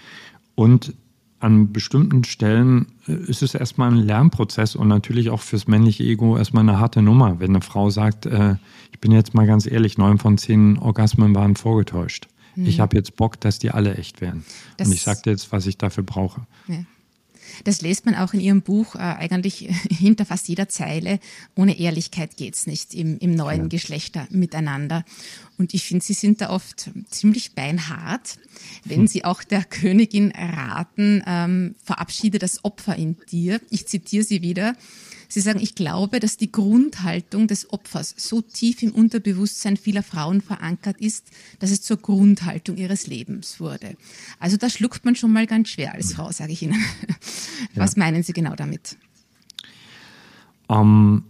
und an bestimmten Stellen äh, ist es erstmal ein Lernprozess und natürlich auch fürs männliche Ego erstmal eine harte Nummer, wenn eine Frau sagt, äh, ich bin jetzt mal ganz ehrlich, neun von zehn Orgasmen waren vorgetäuscht. Mhm. Ich habe jetzt Bock, dass die alle echt werden. Das und ich sage dir jetzt, was ich dafür brauche. Ja. Das lässt man auch in Ihrem Buch äh, eigentlich hinter fast jeder Zeile. Ohne Ehrlichkeit geht's nicht im, im neuen ja. Geschlechter miteinander. Und ich finde, Sie sind da oft ziemlich beinhart, wenn hm. Sie auch der Königin raten, ähm, verabschiede das Opfer in dir. Ich zitiere Sie wieder. Sie sagen, ich glaube, dass die Grundhaltung des Opfers so tief im Unterbewusstsein vieler Frauen verankert ist, dass es zur Grundhaltung ihres Lebens wurde. Also da schluckt man schon mal ganz schwer als Frau, sage ich Ihnen. Was ja. meinen Sie genau damit? Um, ähm,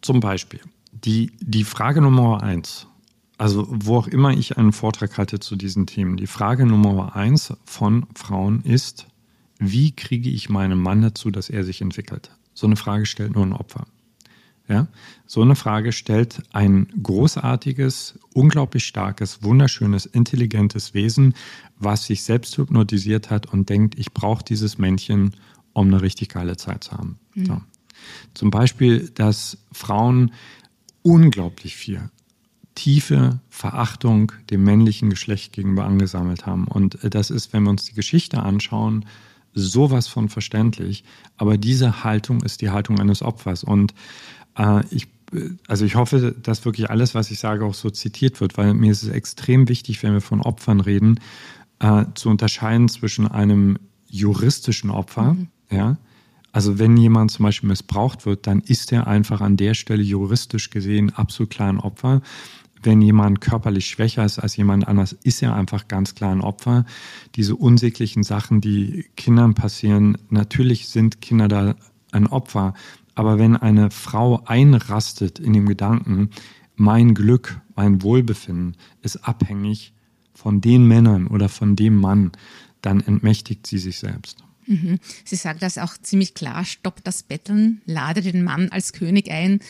zum Beispiel die, die Frage Nummer eins. Also wo auch immer ich einen Vortrag halte zu diesen Themen, die Frage Nummer eins von Frauen ist, wie kriege ich meinen Mann dazu, dass er sich entwickelt? So eine Frage stellt nur ein Opfer. Ja? So eine Frage stellt ein großartiges, unglaublich starkes, wunderschönes, intelligentes Wesen, was sich selbst hypnotisiert hat und denkt, ich brauche dieses Männchen, um eine richtig geile Zeit zu haben. Mhm. So. Zum Beispiel, dass Frauen unglaublich viel tiefe Verachtung dem männlichen Geschlecht gegenüber angesammelt haben. Und das ist, wenn wir uns die Geschichte anschauen, sowas von verständlich. Aber diese Haltung ist die Haltung eines Opfers. Und äh, ich, also ich hoffe, dass wirklich alles, was ich sage, auch so zitiert wird, weil mir ist es extrem wichtig, wenn wir von Opfern reden, äh, zu unterscheiden zwischen einem juristischen Opfer, mhm. ja, also wenn jemand zum Beispiel missbraucht wird, dann ist er einfach an der Stelle juristisch gesehen absolut klar ein Opfer wenn jemand körperlich schwächer ist als jemand anders, ist er einfach ganz klar ein Opfer. Diese unsäglichen Sachen, die Kindern passieren, natürlich sind Kinder da ein Opfer. Aber wenn eine Frau einrastet in dem Gedanken, mein Glück, mein Wohlbefinden ist abhängig von den Männern oder von dem Mann, dann entmächtigt sie sich selbst. Mhm. Sie sagt das auch ziemlich klar, stopp das Betteln, lade den Mann als König ein.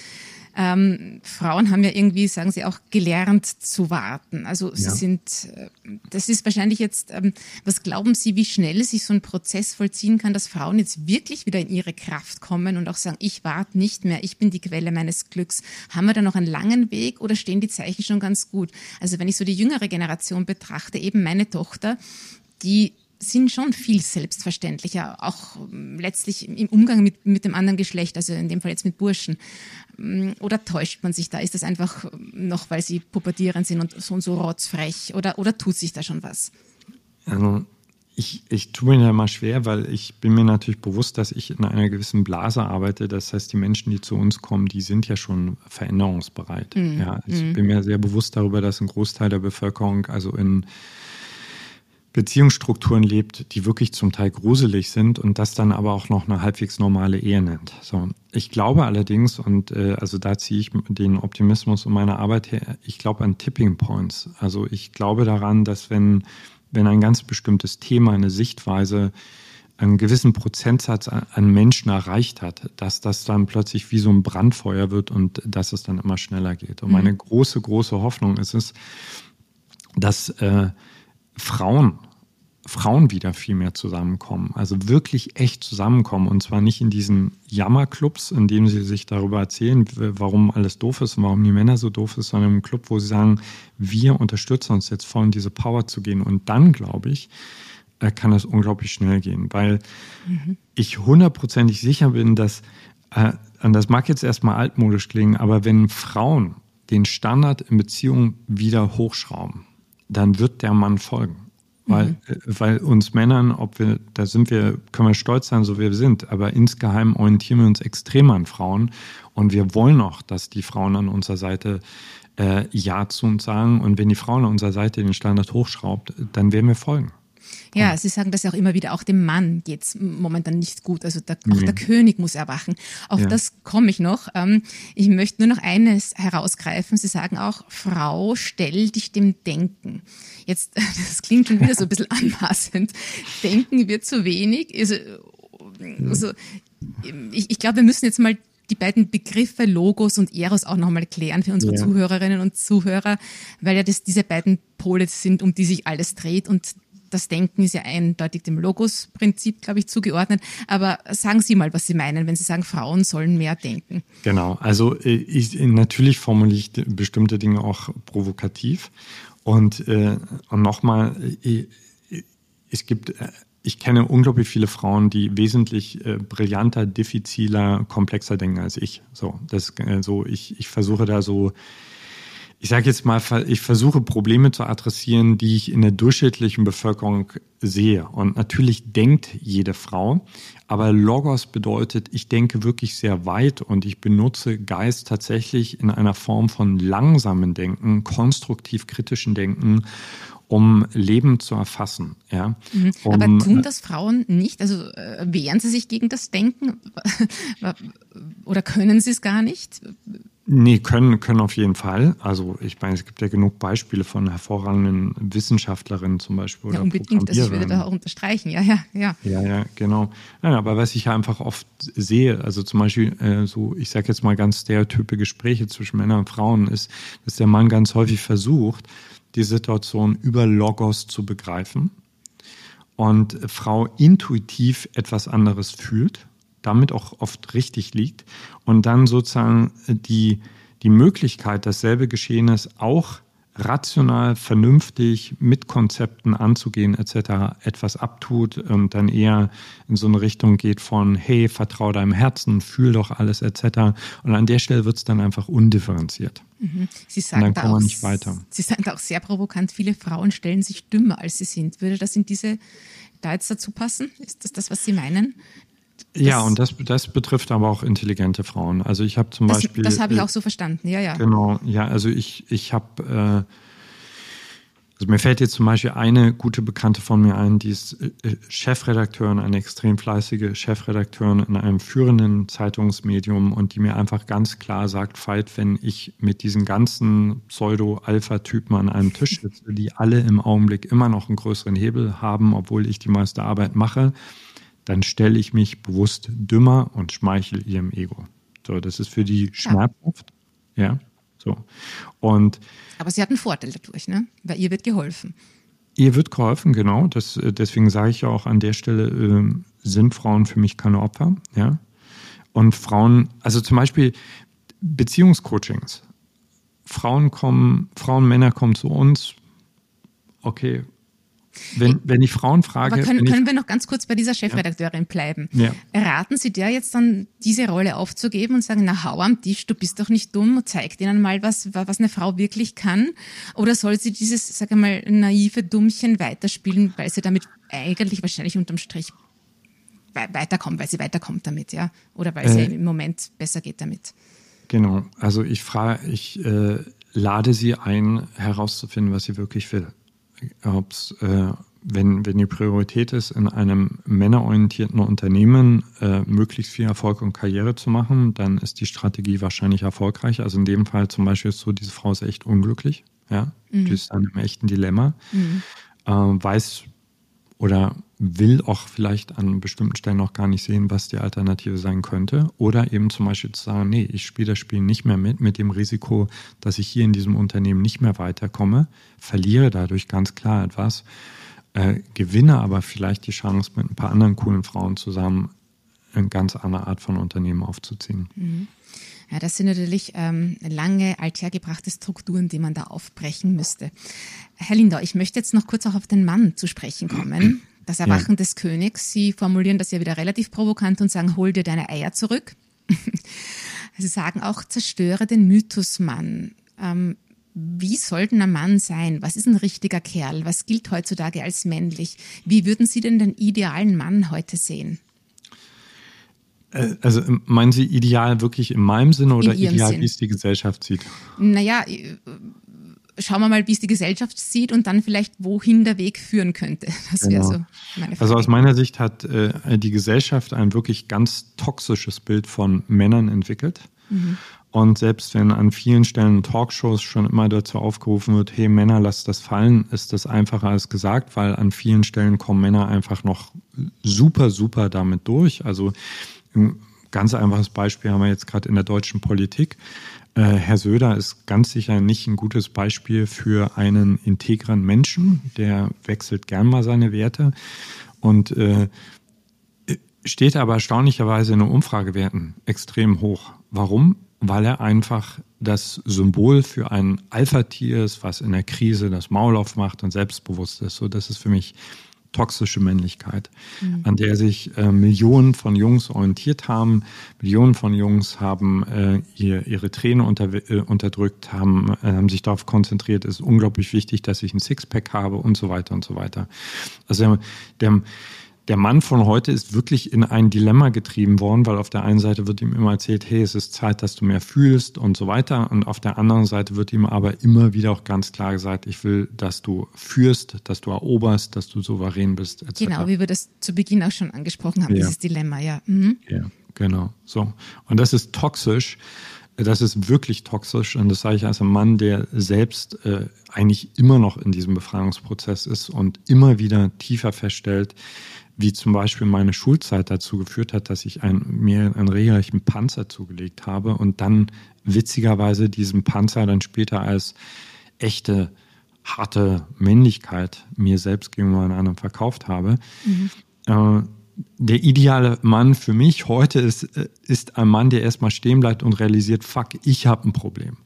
Ähm, Frauen haben ja irgendwie, sagen sie auch, gelernt zu warten. Also sie ja. sind, äh, das ist wahrscheinlich jetzt, ähm, was glauben Sie, wie schnell sich so ein Prozess vollziehen kann, dass Frauen jetzt wirklich wieder in ihre Kraft kommen und auch sagen, ich warte nicht mehr, ich bin die Quelle meines Glücks. Haben wir da noch einen langen Weg oder stehen die Zeichen schon ganz gut? Also wenn ich so die jüngere Generation betrachte, eben meine Tochter, die sind schon viel selbstverständlicher, auch ähm, letztlich im Umgang mit, mit dem anderen Geschlecht, also in dem Fall jetzt mit Burschen. Mm, oder täuscht man sich da? Ist das einfach noch, weil sie pubertierend sind und so und so rotzfrech? Oder, oder tut sich da schon was? Also ich, ich tue mir da mal schwer, weil ich bin mir natürlich bewusst, dass ich in einer gewissen Blase arbeite. Das heißt, die Menschen, die zu uns kommen, die sind ja schon veränderungsbereit. Mhm. Ja, ich mhm. bin mir sehr bewusst darüber, dass ein Großteil der Bevölkerung also in Beziehungsstrukturen lebt, die wirklich zum Teil gruselig sind und das dann aber auch noch eine halbwegs normale Ehe nennt. So, ich glaube allerdings, und äh, also da ziehe ich den Optimismus und meine Arbeit her, ich glaube an Tipping Points. Also ich glaube daran, dass wenn, wenn ein ganz bestimmtes Thema, eine Sichtweise einen gewissen Prozentsatz an Menschen erreicht hat, dass das dann plötzlich wie so ein Brandfeuer wird und dass es dann immer schneller geht. Und meine mhm. große, große Hoffnung ist es, dass äh, Frauen, Frauen wieder viel mehr zusammenkommen. Also wirklich echt zusammenkommen. Und zwar nicht in diesen Jammerclubs, in denen sie sich darüber erzählen, warum alles doof ist und warum die Männer so doof ist, sondern im Club, wo sie sagen, wir unterstützen uns jetzt voll in diese Power zu gehen. Und dann, glaube ich, äh, kann das unglaublich schnell gehen, weil mhm. ich hundertprozentig sicher bin, dass, äh, das mag jetzt erstmal altmodisch klingen, aber wenn Frauen den Standard in Beziehungen wieder hochschrauben, dann wird der Mann folgen. Weil, mhm. Äh, weil uns Männern, ob wir, da sind wir, können wir stolz sein, so wie wir sind, aber insgeheim orientieren wir uns extrem an Frauen und wir wollen auch, dass die Frauen an unserer Seite äh, Ja zu uns sagen und wenn die Frauen an unserer Seite den Standard hochschraubt, dann werden wir folgen. Ja, Sie sagen das ja auch immer wieder, auch dem Mann geht es momentan nicht gut. Also der, auch der König muss erwachen. Auf ja. das komme ich noch. Ähm, ich möchte nur noch eines herausgreifen. Sie sagen auch, Frau, stell dich dem Denken. Jetzt, das klingt schon wieder so ein bisschen anmaßend. Denken wird zu wenig. Also, also ich, ich glaube, wir müssen jetzt mal die beiden Begriffe Logos und Eros auch nochmal klären für unsere ja. Zuhörerinnen und Zuhörer, weil ja das diese beiden Pole sind, um die sich alles dreht und das Denken ist ja eindeutig dem Logos-Prinzip, glaube ich, zugeordnet. Aber sagen Sie mal, was Sie meinen, wenn Sie sagen, Frauen sollen mehr denken. Genau, also äh, ich, natürlich formuliere ich bestimmte Dinge auch provokativ. Und, äh, und nochmal, äh, es gibt äh, ich kenne unglaublich viele Frauen, die wesentlich äh, brillanter, diffiziler, komplexer denken als ich. So, das, äh, so ich, ich versuche da so, ich sage jetzt mal, ich versuche Probleme zu adressieren, die ich in der durchschnittlichen Bevölkerung sehe. Und natürlich denkt jede Frau, aber Logos bedeutet, ich denke wirklich sehr weit und ich benutze Geist tatsächlich in einer Form von langsamen Denken, konstruktiv kritischen Denken um Leben zu erfassen. Ja? Mhm. Um, Aber tun das Frauen nicht? Also äh, wehren sie sich gegen das Denken? Oder können sie es gar nicht? Nee, können, können auf jeden Fall. Also ich meine, es gibt ja genug Beispiele von hervorragenden Wissenschaftlerinnen zum Beispiel. Ja, unbedingt, also ich würde da auch unterstreichen, ja, ja, ja. Ja, ja, genau. Ja, aber was ich einfach oft sehe, also zum Beispiel äh, so, ich sage jetzt mal ganz stereotype Gespräche zwischen Männern und Frauen, ist, dass der Mann ganz häufig versucht, die Situation über Logos zu begreifen und Frau intuitiv etwas anderes fühlt, damit auch oft richtig liegt und dann sozusagen die, die Möglichkeit, dasselbe Geschehenes auch rational, vernünftig mit Konzepten anzugehen etc. etwas abtut und dann eher in so eine Richtung geht von hey, vertrau deinem Herzen, fühl doch alles etc. Und an der Stelle wird es dann einfach undifferenziert. Mhm. Sie sagen und dann kommt man nicht weiter. Sie sagen auch sehr provokant, viele Frauen stellen sich dümmer, als sie sind. Würde das in diese da jetzt dazu passen? Ist das das, was Sie meinen? Ja, und das, das betrifft aber auch intelligente Frauen. Also ich habe zum das, Beispiel. Das habe ich auch so verstanden, ja, ja. Genau, ja, also ich, ich habe. Äh, also mir fällt jetzt zum Beispiel eine gute Bekannte von mir ein, die ist äh, Chefredakteurin, eine extrem fleißige Chefredakteurin in einem führenden Zeitungsmedium und die mir einfach ganz klar sagt, Veit, wenn ich mit diesen ganzen Pseudo-Alpha-Typen an einem Tisch sitze, die alle im Augenblick immer noch einen größeren Hebel haben, obwohl ich die meiste Arbeit mache, dann stelle ich mich bewusst dümmer und schmeichel ihrem Ego. So, das ist für die schmerzhaft. Ja. ja. So. Und Aber sie hat einen Vorteil dadurch, ne? Weil ihr wird geholfen. Ihr wird geholfen, genau. Das, äh, deswegen sage ich ja auch an der Stelle, äh, sind Frauen für mich keine Opfer. Ja? Und Frauen, also zum Beispiel Beziehungscoachings. Frauen kommen, Frauen, Männer kommen zu uns. Okay, wenn, wenn ich Frauen frage. Aber können, können wir noch ganz kurz bei dieser Chefredakteurin bleiben? Ja. Raten Sie der jetzt dann, diese Rolle aufzugeben und sagen, na hau am Tisch, du bist doch nicht dumm, zeig ihnen mal, was, was eine Frau wirklich kann? Oder soll sie dieses, sag mal, naive Dummchen weiterspielen, weil sie damit eigentlich wahrscheinlich unterm Strich weiterkommt, weil sie weiterkommt damit, ja? Oder weil es äh, im Moment besser geht damit? Genau, also ich frage, ich äh, lade sie ein, herauszufinden, was sie wirklich will ob es, äh, wenn, wenn die Priorität ist, in einem männerorientierten Unternehmen äh, möglichst viel Erfolg und Karriere zu machen, dann ist die Strategie wahrscheinlich erfolgreich. Also in dem Fall zum Beispiel ist so, diese Frau ist echt unglücklich. Ja? Mhm. Die ist in einem echten Dilemma. Mhm. Äh, weiß oder will auch vielleicht an bestimmten Stellen noch gar nicht sehen, was die Alternative sein könnte. Oder eben zum Beispiel zu sagen, nee, ich spiele das Spiel nicht mehr mit, mit dem Risiko, dass ich hier in diesem Unternehmen nicht mehr weiterkomme, verliere dadurch ganz klar etwas, äh, gewinne aber vielleicht die Chance, mit ein paar anderen coolen Frauen zusammen eine ganz andere Art von Unternehmen aufzuziehen. Mhm. Ja, das sind natürlich ähm, lange althergebrachte Strukturen, die man da aufbrechen müsste. Herr Lindau, ich möchte jetzt noch kurz auch auf den Mann zu sprechen kommen. Das Erwachen ja. des Königs. Sie formulieren das ja wieder relativ provokant und sagen, hol dir deine Eier zurück. Sie sagen auch, zerstöre den Mythos Mann. Ähm, wie soll denn ein Mann sein? Was ist ein richtiger Kerl? Was gilt heutzutage als männlich? Wie würden Sie denn den idealen Mann heute sehen? Äh, also meinen Sie ideal wirklich in meinem Sinne oder ideal, Sinn. wie es die Gesellschaft sieht? Naja, schauen wir mal, wie es die Gesellschaft sieht und dann vielleicht, wohin der Weg führen könnte. Das wäre genau. so meine Frage. Also aus meiner Sicht hat äh, die Gesellschaft ein wirklich ganz toxisches Bild von Männern entwickelt. Mhm. Und selbst wenn an vielen Stellen Talkshows schon immer dazu aufgerufen wird, hey Männer, lasst das fallen, ist das einfacher als gesagt, weil an vielen Stellen kommen Männer einfach noch super, super damit durch. Also ein ganz einfaches Beispiel haben wir jetzt gerade in der deutschen Politik. Äh, Herr Söder ist ganz sicher nicht ein gutes Beispiel für einen integren Menschen. Der wechselt gern mal seine Werte und äh, steht aber erstaunlicherweise in den Umfragewerten extrem hoch. Warum? weil er einfach das Symbol für ein Alpha-Tier ist, was in der Krise das Maul aufmacht und selbstbewusst ist. So, das ist für mich toxische Männlichkeit, mhm. an der sich äh, Millionen von Jungs orientiert haben. Millionen von Jungs haben äh, ihr, ihre Tränen unter, äh, unterdrückt, haben, äh, haben sich darauf konzentriert, es ist unglaublich wichtig, dass ich ein Sixpack habe und so weiter und so weiter. Also der, der der Mann von heute ist wirklich in ein Dilemma getrieben worden, weil auf der einen Seite wird ihm immer erzählt, hey, es ist Zeit, dass du mehr fühlst und so weiter. Und auf der anderen Seite wird ihm aber immer wieder auch ganz klar gesagt, ich will, dass du führst, dass du eroberst, dass du souverän bist, etc. Genau, wie wir das zu Beginn auch schon angesprochen haben, ja. dieses Dilemma, ja. Mhm. Ja, genau. So. Und das ist toxisch. Das ist wirklich toxisch und das sage ich als ein Mann, der selbst äh, eigentlich immer noch in diesem Befreiungsprozess ist und immer wieder tiefer feststellt, wie zum Beispiel meine Schulzeit dazu geführt hat, dass ich ein, mir einen regelrechten Panzer zugelegt habe und dann witzigerweise diesen Panzer dann später als echte harte Männlichkeit mir selbst gegenüber einem anderen verkauft habe. Mhm. Äh, der ideale Mann für mich heute ist, äh, ist ein Mann, der erstmal stehen bleibt und realisiert, fuck, ich habe ein Problem.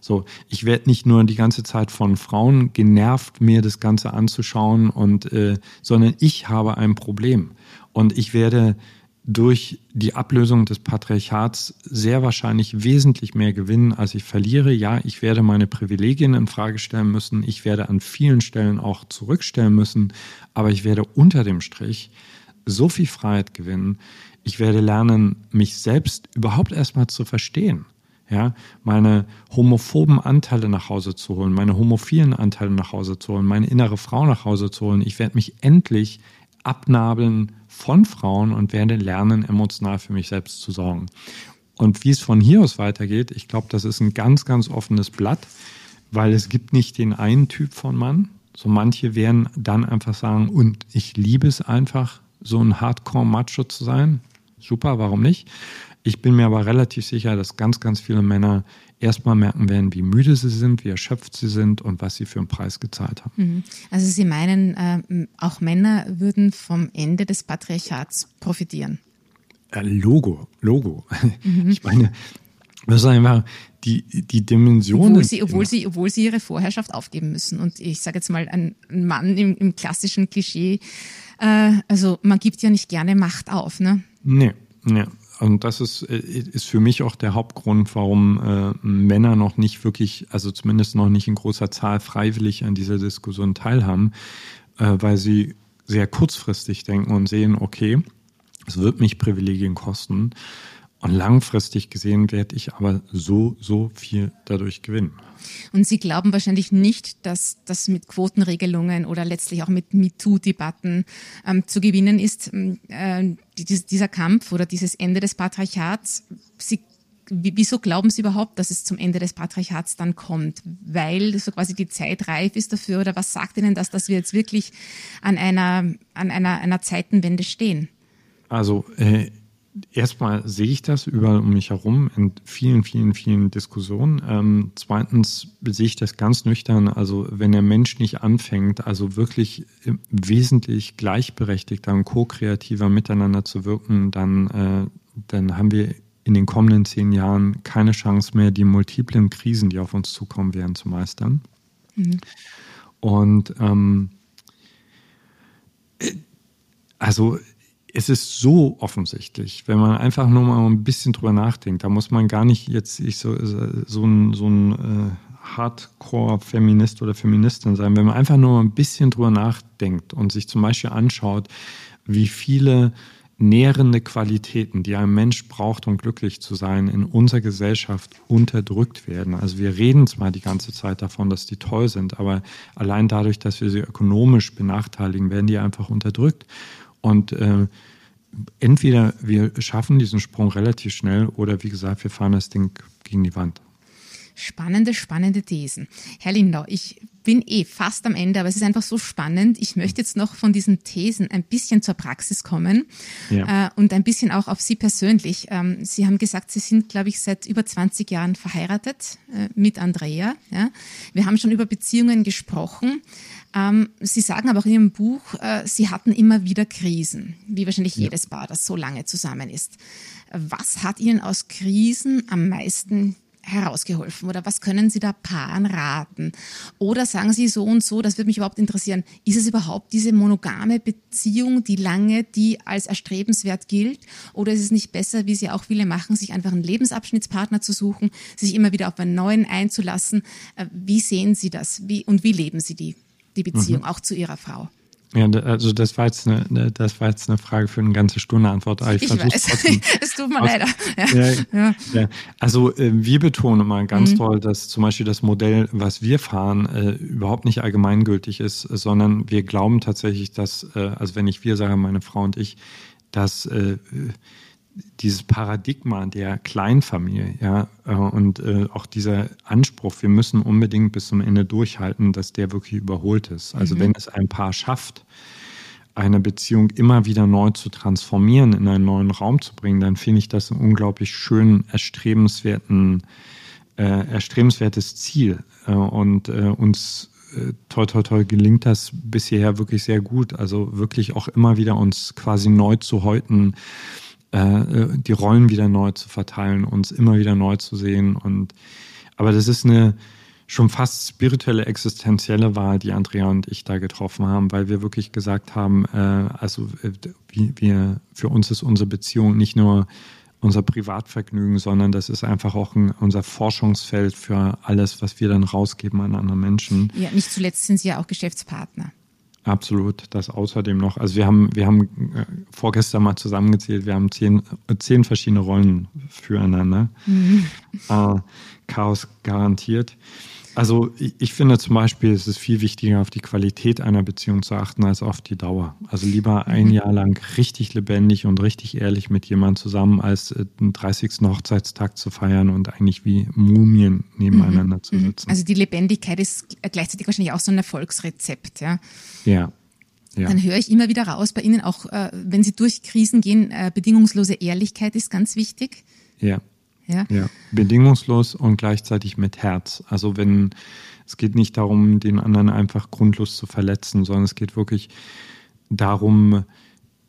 So, ich werde nicht nur die ganze Zeit von Frauen genervt, mir das Ganze anzuschauen, und, äh, sondern ich habe ein Problem. Und ich werde durch die Ablösung des Patriarchats sehr wahrscheinlich wesentlich mehr gewinnen, als ich verliere. Ja, ich werde meine Privilegien in Frage stellen müssen. Ich werde an vielen Stellen auch zurückstellen müssen. Aber ich werde unter dem Strich so viel Freiheit gewinnen. Ich werde lernen, mich selbst überhaupt erstmal zu verstehen ja, meine homophoben Anteile nach Hause zu holen, meine homophilen Anteile nach Hause zu holen, meine innere Frau nach Hause zu holen. Ich werde mich endlich abnabeln von Frauen und werde lernen, emotional für mich selbst zu sorgen. Und wie es von hier aus weitergeht, ich glaube, das ist ein ganz, ganz offenes Blatt, weil es gibt nicht den einen Typ von Mann. So manche werden dann einfach sagen, und ich liebe es einfach, so ein Hardcore-Macho zu sein. Super, warum nicht? Ich bin mir aber relativ sicher, dass ganz, ganz viele Männer erstmal merken werden, wie müde sie sind, wie erschöpft sie sind und was sie für einen Preis gezahlt haben. Mhm. Also Sie meinen, äh, auch Männer würden vom Ende des Patriarchats profitieren? Äh, Logo, Logo. Mhm. Ich meine, das ist einfach die, die Dimension. Obwohl sie, obwohl, sie, obwohl sie ihre Vorherrschaft aufgeben müssen. Und ich sage jetzt mal, ein Mann im, im klassischen Klischee, äh, also man gibt ja nicht gerne Macht auf, ne? Nee, nee. Und das ist, äh, ist für mich auch der Hauptgrund, warum äh, Männer noch nicht wirklich, also zumindest noch nicht in großer Zahl freiwillig an dieser Diskussion teilhaben, äh, weil sie sehr kurzfristig denken und sehen, okay, es wird mich Privilegien kosten. Und langfristig gesehen werde ich aber so, so viel dadurch gewinnen. Und Sie glauben wahrscheinlich nicht, dass das mit Quotenregelungen oder letztlich auch mit MeToo-Debatten ähm, zu gewinnen ist, ähm, äh, dieser Kampf oder dieses Ende des Patriarchats. Sie wieso glauben Sie überhaupt, dass es zum Ende des Patriarchats dann kommt? Weil so quasi die Zeit reif ist dafür oder was sagt Ihnen das, dass wir jetzt wirklich an einer, an einer, einer Zeitenwende stehen? Also äh, erstmal sehe ich das überall um mich herum in vielen, vielen, vielen Diskussionen. Ähm, zweitens sehe ich das ganz nüchtern. Also wenn der Mensch nicht anfängt, also wirklich wesentlich gleichberechtigter und ko-kreativer miteinander zu wirken, dann, äh, dann haben wir in den kommenden zehn Jahren keine Chance mehr, die multiplen Krisen, die auf uns zukommen werden, zu meistern. Mhm. Und ähm, äh, also es ist so offensichtlich, wenn man einfach nur mal ein bisschen drüber nachdenkt. Da muss man gar nicht jetzt ich so, so ein, so ein äh, Hardcore-Feminist oder Feministin sein. Wenn man einfach nur mal ein bisschen drüber nachdenkt und sich zum Beispiel anschaut, wie viele nährende Qualitäten, die ein Mensch braucht, um glücklich zu sein, in unserer Gesellschaft unterdrückt werden. Also wir reden zwar die ganze Zeit davon, dass die toll sind, aber allein dadurch, dass wir sie ökonomisch benachteiligen, werden die einfach unterdrückt. Und äh, entweder wir schaffen diesen Sprung relativ schnell oder wie gesagt, wir fahren das Ding gegen die Wand. Spannende, spannende Thesen. Herr Lindau, ich bin eh fast am Ende, aber es ist einfach so spannend. Ich möchte jetzt noch von diesen Thesen ein bisschen zur Praxis kommen ja. äh, und ein bisschen auch auf Sie persönlich. Ähm, Sie haben gesagt, Sie sind, glaube ich, seit über 20 Jahren verheiratet äh, mit Andrea. Ja? Wir haben schon über Beziehungen gesprochen. Ähm, Sie sagen aber auch in Ihrem Buch, äh, Sie hatten immer wieder Krisen, wie wahrscheinlich ja. jedes Paar, das so lange zusammen ist. Was hat Ihnen aus Krisen am meisten herausgeholfen oder was können Sie da Paaren raten? Oder sagen Sie so und so, das würde mich überhaupt interessieren, ist es überhaupt diese monogame Beziehung, die lange, die als erstrebenswert gilt? Oder ist es nicht besser, wie Sie auch viele machen, sich einfach einen Lebensabschnittspartner zu suchen, sich immer wieder auf einen neuen einzulassen? Äh, wie sehen Sie das? Wie, und wie leben Sie die, die Beziehung, mhm. auch zu Ihrer Frau? Ja, also das war jetzt eine, ne, das war jetzt eine Frage für eine ganze Stunde Antwort. ich, ich weiß, es tut mir leid. Ja. Ja, ja. Also äh, wir betonen mal ganz mhm. toll, dass zum Beispiel das Modell, was wir fahren, äh, überhaupt nicht allgemeingültig ist, sondern wir glauben tatsächlich, dass, äh, also wenn ich wir sage, meine Frau und ich, dass äh, dieses Paradigma der Kleinfamilie, ja, äh, und äh, auch dieser Anspruch, wir müssen unbedingt bis zum Ende durchhalten, dass der wirklich überholt ist. Also mhm. wenn es ein Paar schafft, eine Beziehung immer wieder neu zu transformieren, in einen neuen Raum zu bringen, dann finde ich das ein unglaublich schön erstrebenswerten, äh, erstrebenswertes Ziel. Äh, und äh, uns äh, toll, toll, toll gelingt das bisher wirklich sehr gut. Also wirklich auch immer wieder uns quasi neu zu häuten, die Rollen wieder neu zu verteilen, uns immer wieder neu zu sehen. Und aber das ist eine schon fast spirituelle, existenzielle Wahl, die Andrea und ich da getroffen haben, weil wir wirklich gesagt haben, äh, also äh, wir, für uns ist unsere Beziehung nicht nur unser Privatvergnügen, sondern das ist einfach auch ein, unser Forschungsfeld für alles, was wir dann rausgeben an andere Menschen. Ja, nicht zuletzt sind Sie ja auch Geschäftspartner. Absolut, das außerdem noch. Also wir haben, wir haben äh, vorgestern mal zusammengezählt, wir haben zehn, zehn verschiedene Rollen füreinander. Mhm. Äh, Chaos garantiert. Also ich finde zum Beispiel, es ist viel wichtiger, auf die Qualität einer Beziehung zu achten, als auf die Dauer. Also lieber ein mhm. Jahr lang richtig lebendig und richtig ehrlich mit jemandem zusammen, als äh, den 30. Hochzeitstag zu feiern und eigentlich wie Mumien nebeneinander mhm. zu mhm. sitzen. Also die Lebendigkeit ist gleichzeitig wahrscheinlich auch so ein Erfolgsrezept, ja? Ja. Ja. Dann höre ich immer wieder raus bei Ihnen, auch äh, wenn Sie durch Krisen gehen, äh, bedingungslose Ehrlichkeit ist ganz wichtig. Ja. Ja? ja, bedingungslos und gleichzeitig mit Herz. Also wenn es geht nicht darum, den anderen einfach grundlos zu verletzen, sondern es geht wirklich darum,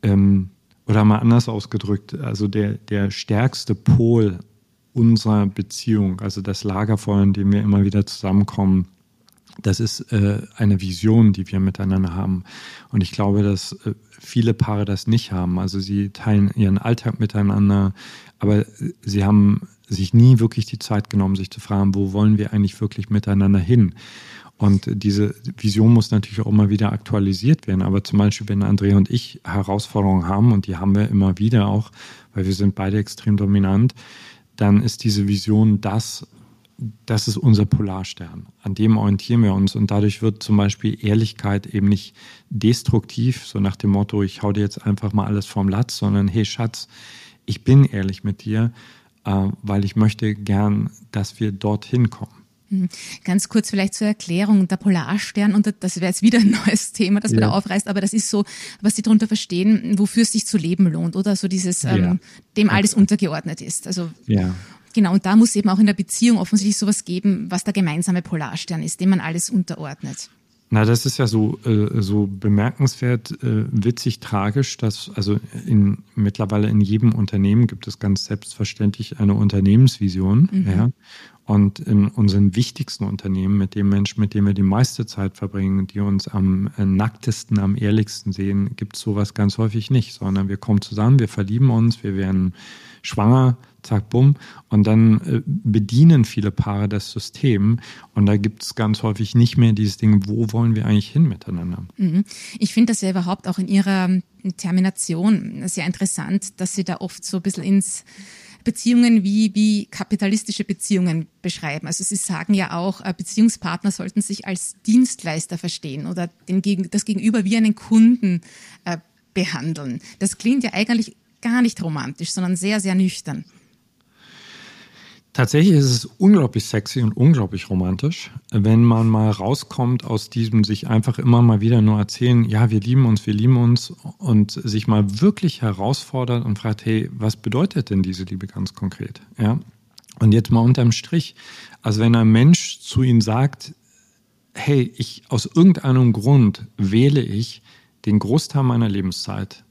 ähm, oder mal anders ausgedrückt, also der, der stärkste Pol unserer Beziehung, also das Lagerfeuer, in dem wir immer wieder zusammenkommen, das ist äh, eine Vision, die wir miteinander haben. Und ich glaube, dass äh, viele Paare das nicht haben. Also sie teilen ihren Alltag miteinander, aber sie haben sich nie wirklich die Zeit genommen, sich zu fragen, wo wollen wir eigentlich wirklich miteinander hin? Und diese Vision muss natürlich auch immer wieder aktualisiert werden. Aber zum Beispiel, wenn Andrea und ich Herausforderungen haben, und die haben wir immer wieder auch, weil wir sind beide extrem dominant, dann ist diese Vision das, das ist unser Polarstern. An dem orientieren wir uns. Und dadurch wird zum Beispiel Ehrlichkeit eben nicht destruktiv, so nach dem Motto, ich hau dir jetzt einfach mal alles vom Latz, sondern hey Schatz, ich bin ehrlich mit dir, äh, weil ich möchte gern, dass wir dorthin kommen. Mhm. Ganz kurz vielleicht zur Erklärung, der Polarstern, und das wäre jetzt wieder ein neues Thema, das ja. wieder aufreißt, aber das ist so, was Sie darunter verstehen, wofür es sich zu leben lohnt, oder so dieses, ja. ähm, dem alles untergeordnet ist. Also ja. Genau, und da muss eben auch in der Beziehung offensichtlich sowas geben, was der gemeinsame Polarstern ist, dem man alles unterordnet. Na, das ist ja so, äh, so bemerkenswert, äh, witzig, tragisch, dass also in, mittlerweile in jedem Unternehmen gibt es ganz selbstverständlich eine Unternehmensvision. Mhm. Ja? Und in unseren wichtigsten Unternehmen, mit dem Menschen, mit dem wir die meiste Zeit verbringen, die uns am äh, nacktesten, am ehrlichsten sehen, gibt es sowas ganz häufig nicht, sondern wir kommen zusammen, wir verlieben uns, wir werden schwanger, zack, bumm. Und dann äh, bedienen viele Paare das System. Und da gibt es ganz häufig nicht mehr dieses Ding, wo wollen wir eigentlich hin miteinander? Mhm. Ich finde das ja überhaupt auch in Ihrer Termination sehr interessant, dass Sie da oft so ein bisschen ins Beziehungen wie, wie kapitalistische Beziehungen beschreiben. Also Sie sagen ja auch, äh, Beziehungspartner sollten sich als Dienstleister verstehen oder den, das Gegenüber wie einen Kunden äh, behandeln. Das klingt ja eigentlich gar nicht romantisch, sondern sehr, sehr nüchtern. Tatsächlich ist es unglaublich sexy und unglaublich romantisch, wenn man mal rauskommt aus diesem sich einfach immer mal wieder nur erzählen, ja, wir lieben uns, wir lieben uns und sich mal wirklich herausfordert und fragt, hey, was bedeutet denn diese Liebe ganz konkret? Ja. Und jetzt mal unterm Strich. Also wenn ein Mensch zu Ihnen sagt, hey, ich aus irgendeinem Grund wähle ich den Großteil meiner Lebenszeit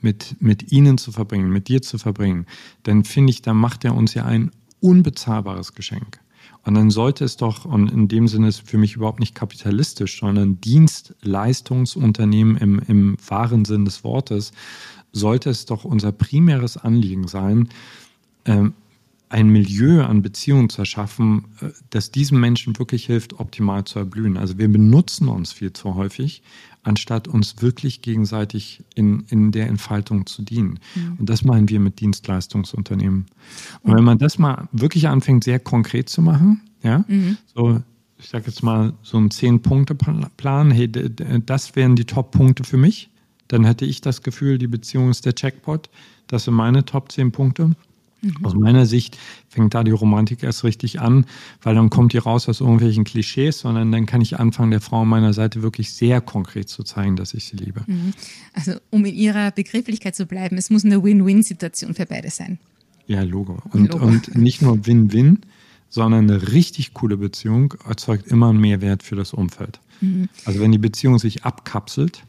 mit, mit Ihnen zu verbringen, mit dir zu verbringen, dann finde ich, da macht er uns ja ein unbezahlbares Geschenk. Und dann sollte es doch, und in dem Sinne ist für mich überhaupt nicht kapitalistisch, sondern Dienstleistungsunternehmen im, im wahren Sinn des Wortes, sollte es doch unser primäres Anliegen sein, ähm, ein Milieu an Beziehungen zu erschaffen, äh, das diesen Menschen wirklich hilft, optimal zu erblühen. Also wir benutzen uns viel zu häufig, anstatt uns wirklich gegenseitig in, in der Entfaltung zu dienen. Mhm. Und das meinen wir mit Dienstleistungsunternehmen. Und wenn man das mal wirklich anfängt, sehr konkret zu machen, ja, mhm. so, ich sage jetzt mal so einen Zehn-Punkte-Plan, hey, das wären die Top-Punkte für mich, dann hätte ich das Gefühl, die Beziehung ist der Checkpot. Das sind meine Top 10 Punkte. Mhm. Aus meiner Sicht fängt da die Romantik erst richtig an, weil dann kommt die raus aus irgendwelchen Klischees, sondern dann kann ich anfangen, der Frau an meiner Seite wirklich sehr konkret zu zeigen, dass ich sie liebe. Mhm. Also um in ihrer Begrifflichkeit zu bleiben, es muss eine Win-Win-Situation für beide sein. Ja, Logo. Und, Logo. und nicht nur Win-Win, sondern eine richtig coole Beziehung erzeugt immer einen Mehrwert für das Umfeld. Mhm. Also wenn die Beziehung sich abkapselt,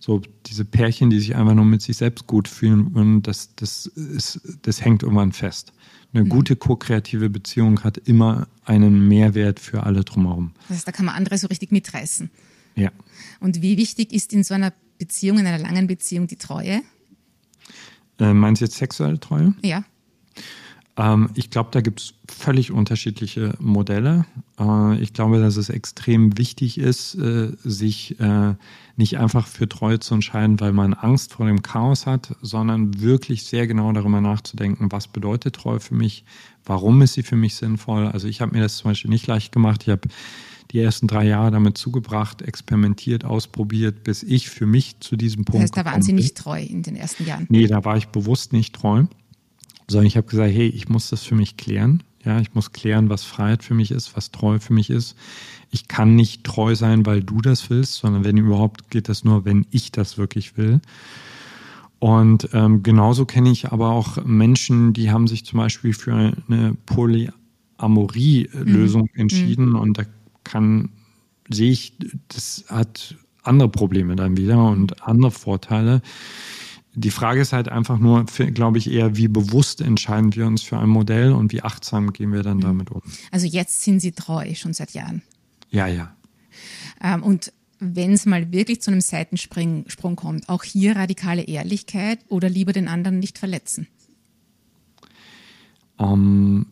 so diese Pärchen, die sich einfach nur mit sich selbst gut fühlen und das, das, ist, das hängt irgendwann fest. Eine mhm. gute ko-kreative Beziehung hat immer einen Mehrwert für alle drumherum. Das heißt, da kann man andere so richtig mitreißen. Ja. Und wie wichtig ist in so einer Beziehung, in einer langen Beziehung, die Treue? Äh, meinst du jetzt sexuelle Treue? Ja. Ähm, ich glaube, da gibt es völlig unterschiedliche Modelle. Äh, ich glaube, dass es extrem wichtig ist, äh, sich äh, nicht einfach für Treue zu entscheiden, weil man Angst vor dem Chaos hat, sondern wirklich sehr genau darüber nachzudenken, was bedeutet Treue für mich, warum ist sie für mich sinnvoll. Also ich habe mir das zum Beispiel nicht leicht gemacht. Ich habe die ersten drei Jahre damit zugebracht, experimentiert, ausprobiert, bis ich für mich zu diesem Punkt. Das heißt, da waren Sie nicht treu in den ersten Jahren? Nee, da war ich bewusst nicht treu sondern ich habe gesagt, hey, ich muss das für mich klären. Ja, ich muss klären, was Freiheit für mich ist, was treu für mich ist. Ich kann nicht treu sein, weil du das willst, sondern wenn überhaupt geht das nur, wenn ich das wirklich will. Und ähm, genauso kenne ich aber auch Menschen, die haben sich zum Beispiel für eine Polyamorie-Lösung mhm. entschieden mhm. und da kann, sehe ich, das hat andere Probleme dann wieder und andere Vorteile. Die Frage ist halt einfach nur, glaube ich, eher, wie bewusst entscheiden wir uns für ein Modell und wie achtsam gehen wir dann mhm. damit um. Also jetzt sind Sie treu, schon seit Jahren. Ja, ja. Ähm, und wenn es mal wirklich zu einem Seitensprung kommt, auch hier radikale Ehrlichkeit oder lieber den anderen nicht verletzen? Ähm,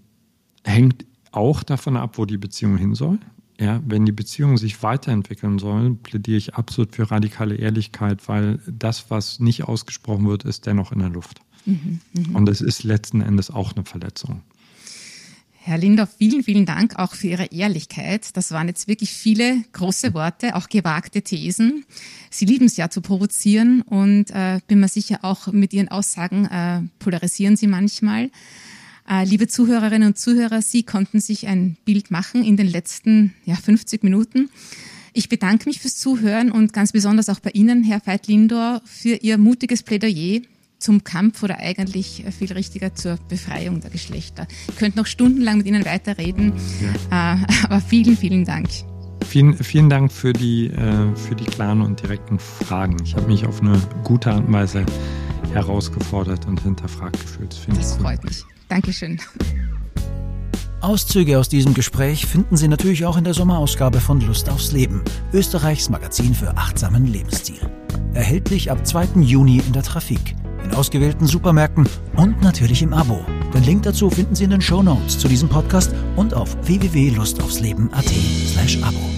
hängt auch davon ab, wo die Beziehung hin soll. Ja, wenn die Beziehung sich weiterentwickeln soll, plädiere ich absolut für radikale Ehrlichkeit, weil das, was nicht ausgesprochen wird, ist dennoch in der Luft. Mhm, mh. Und es ist letzten Endes auch eine Verletzung. Herr Lindorf, vielen, vielen Dank auch für Ihre Ehrlichkeit. Das waren jetzt wirklich viele große Worte, auch gewagte Thesen. Sie lieben es ja zu provozieren und äh, bin mir sicher, auch mit Ihren Aussagen äh, polarisieren Sie manchmal. Äh, liebe Zuhörerinnen und Zuhörer, Sie konnten sich ein Bild machen in den letzten ja, 50 Minuten. Ich bedanke mich fürs Zuhören und ganz besonders auch bei Ihnen, Herr Veit-Lindor, für Ihr mutiges Plädoyer zum Kampf oder eigentlich viel richtiger zur Befreiung der Geschlechter. Ich könnte noch stundenlang mit Ihnen weiterreden, ja. Äh, aber vielen, vielen Dank. Vielen, vielen Dank für die, äh, für die klaren und direkten Fragen. Ich habe mich auf eine gute Art und Weise herausgefordert und hinterfragt gefühlt. Das, das freut mich. Dankeschön. Auszüge aus diesem Gespräch finden Sie natürlich auch in der Sommerausgabe von Lust aufs Leben, Österreichs Magazin für achtsamen Lebensstil. Erhältlich ab 2. Juni in der Trafik, in ausgewählten Supermärkten und natürlich im Abo. Den Link dazu finden Sie in den Show Notes zu diesem Podcast und auf www.lustaufsleben.at slash Abo.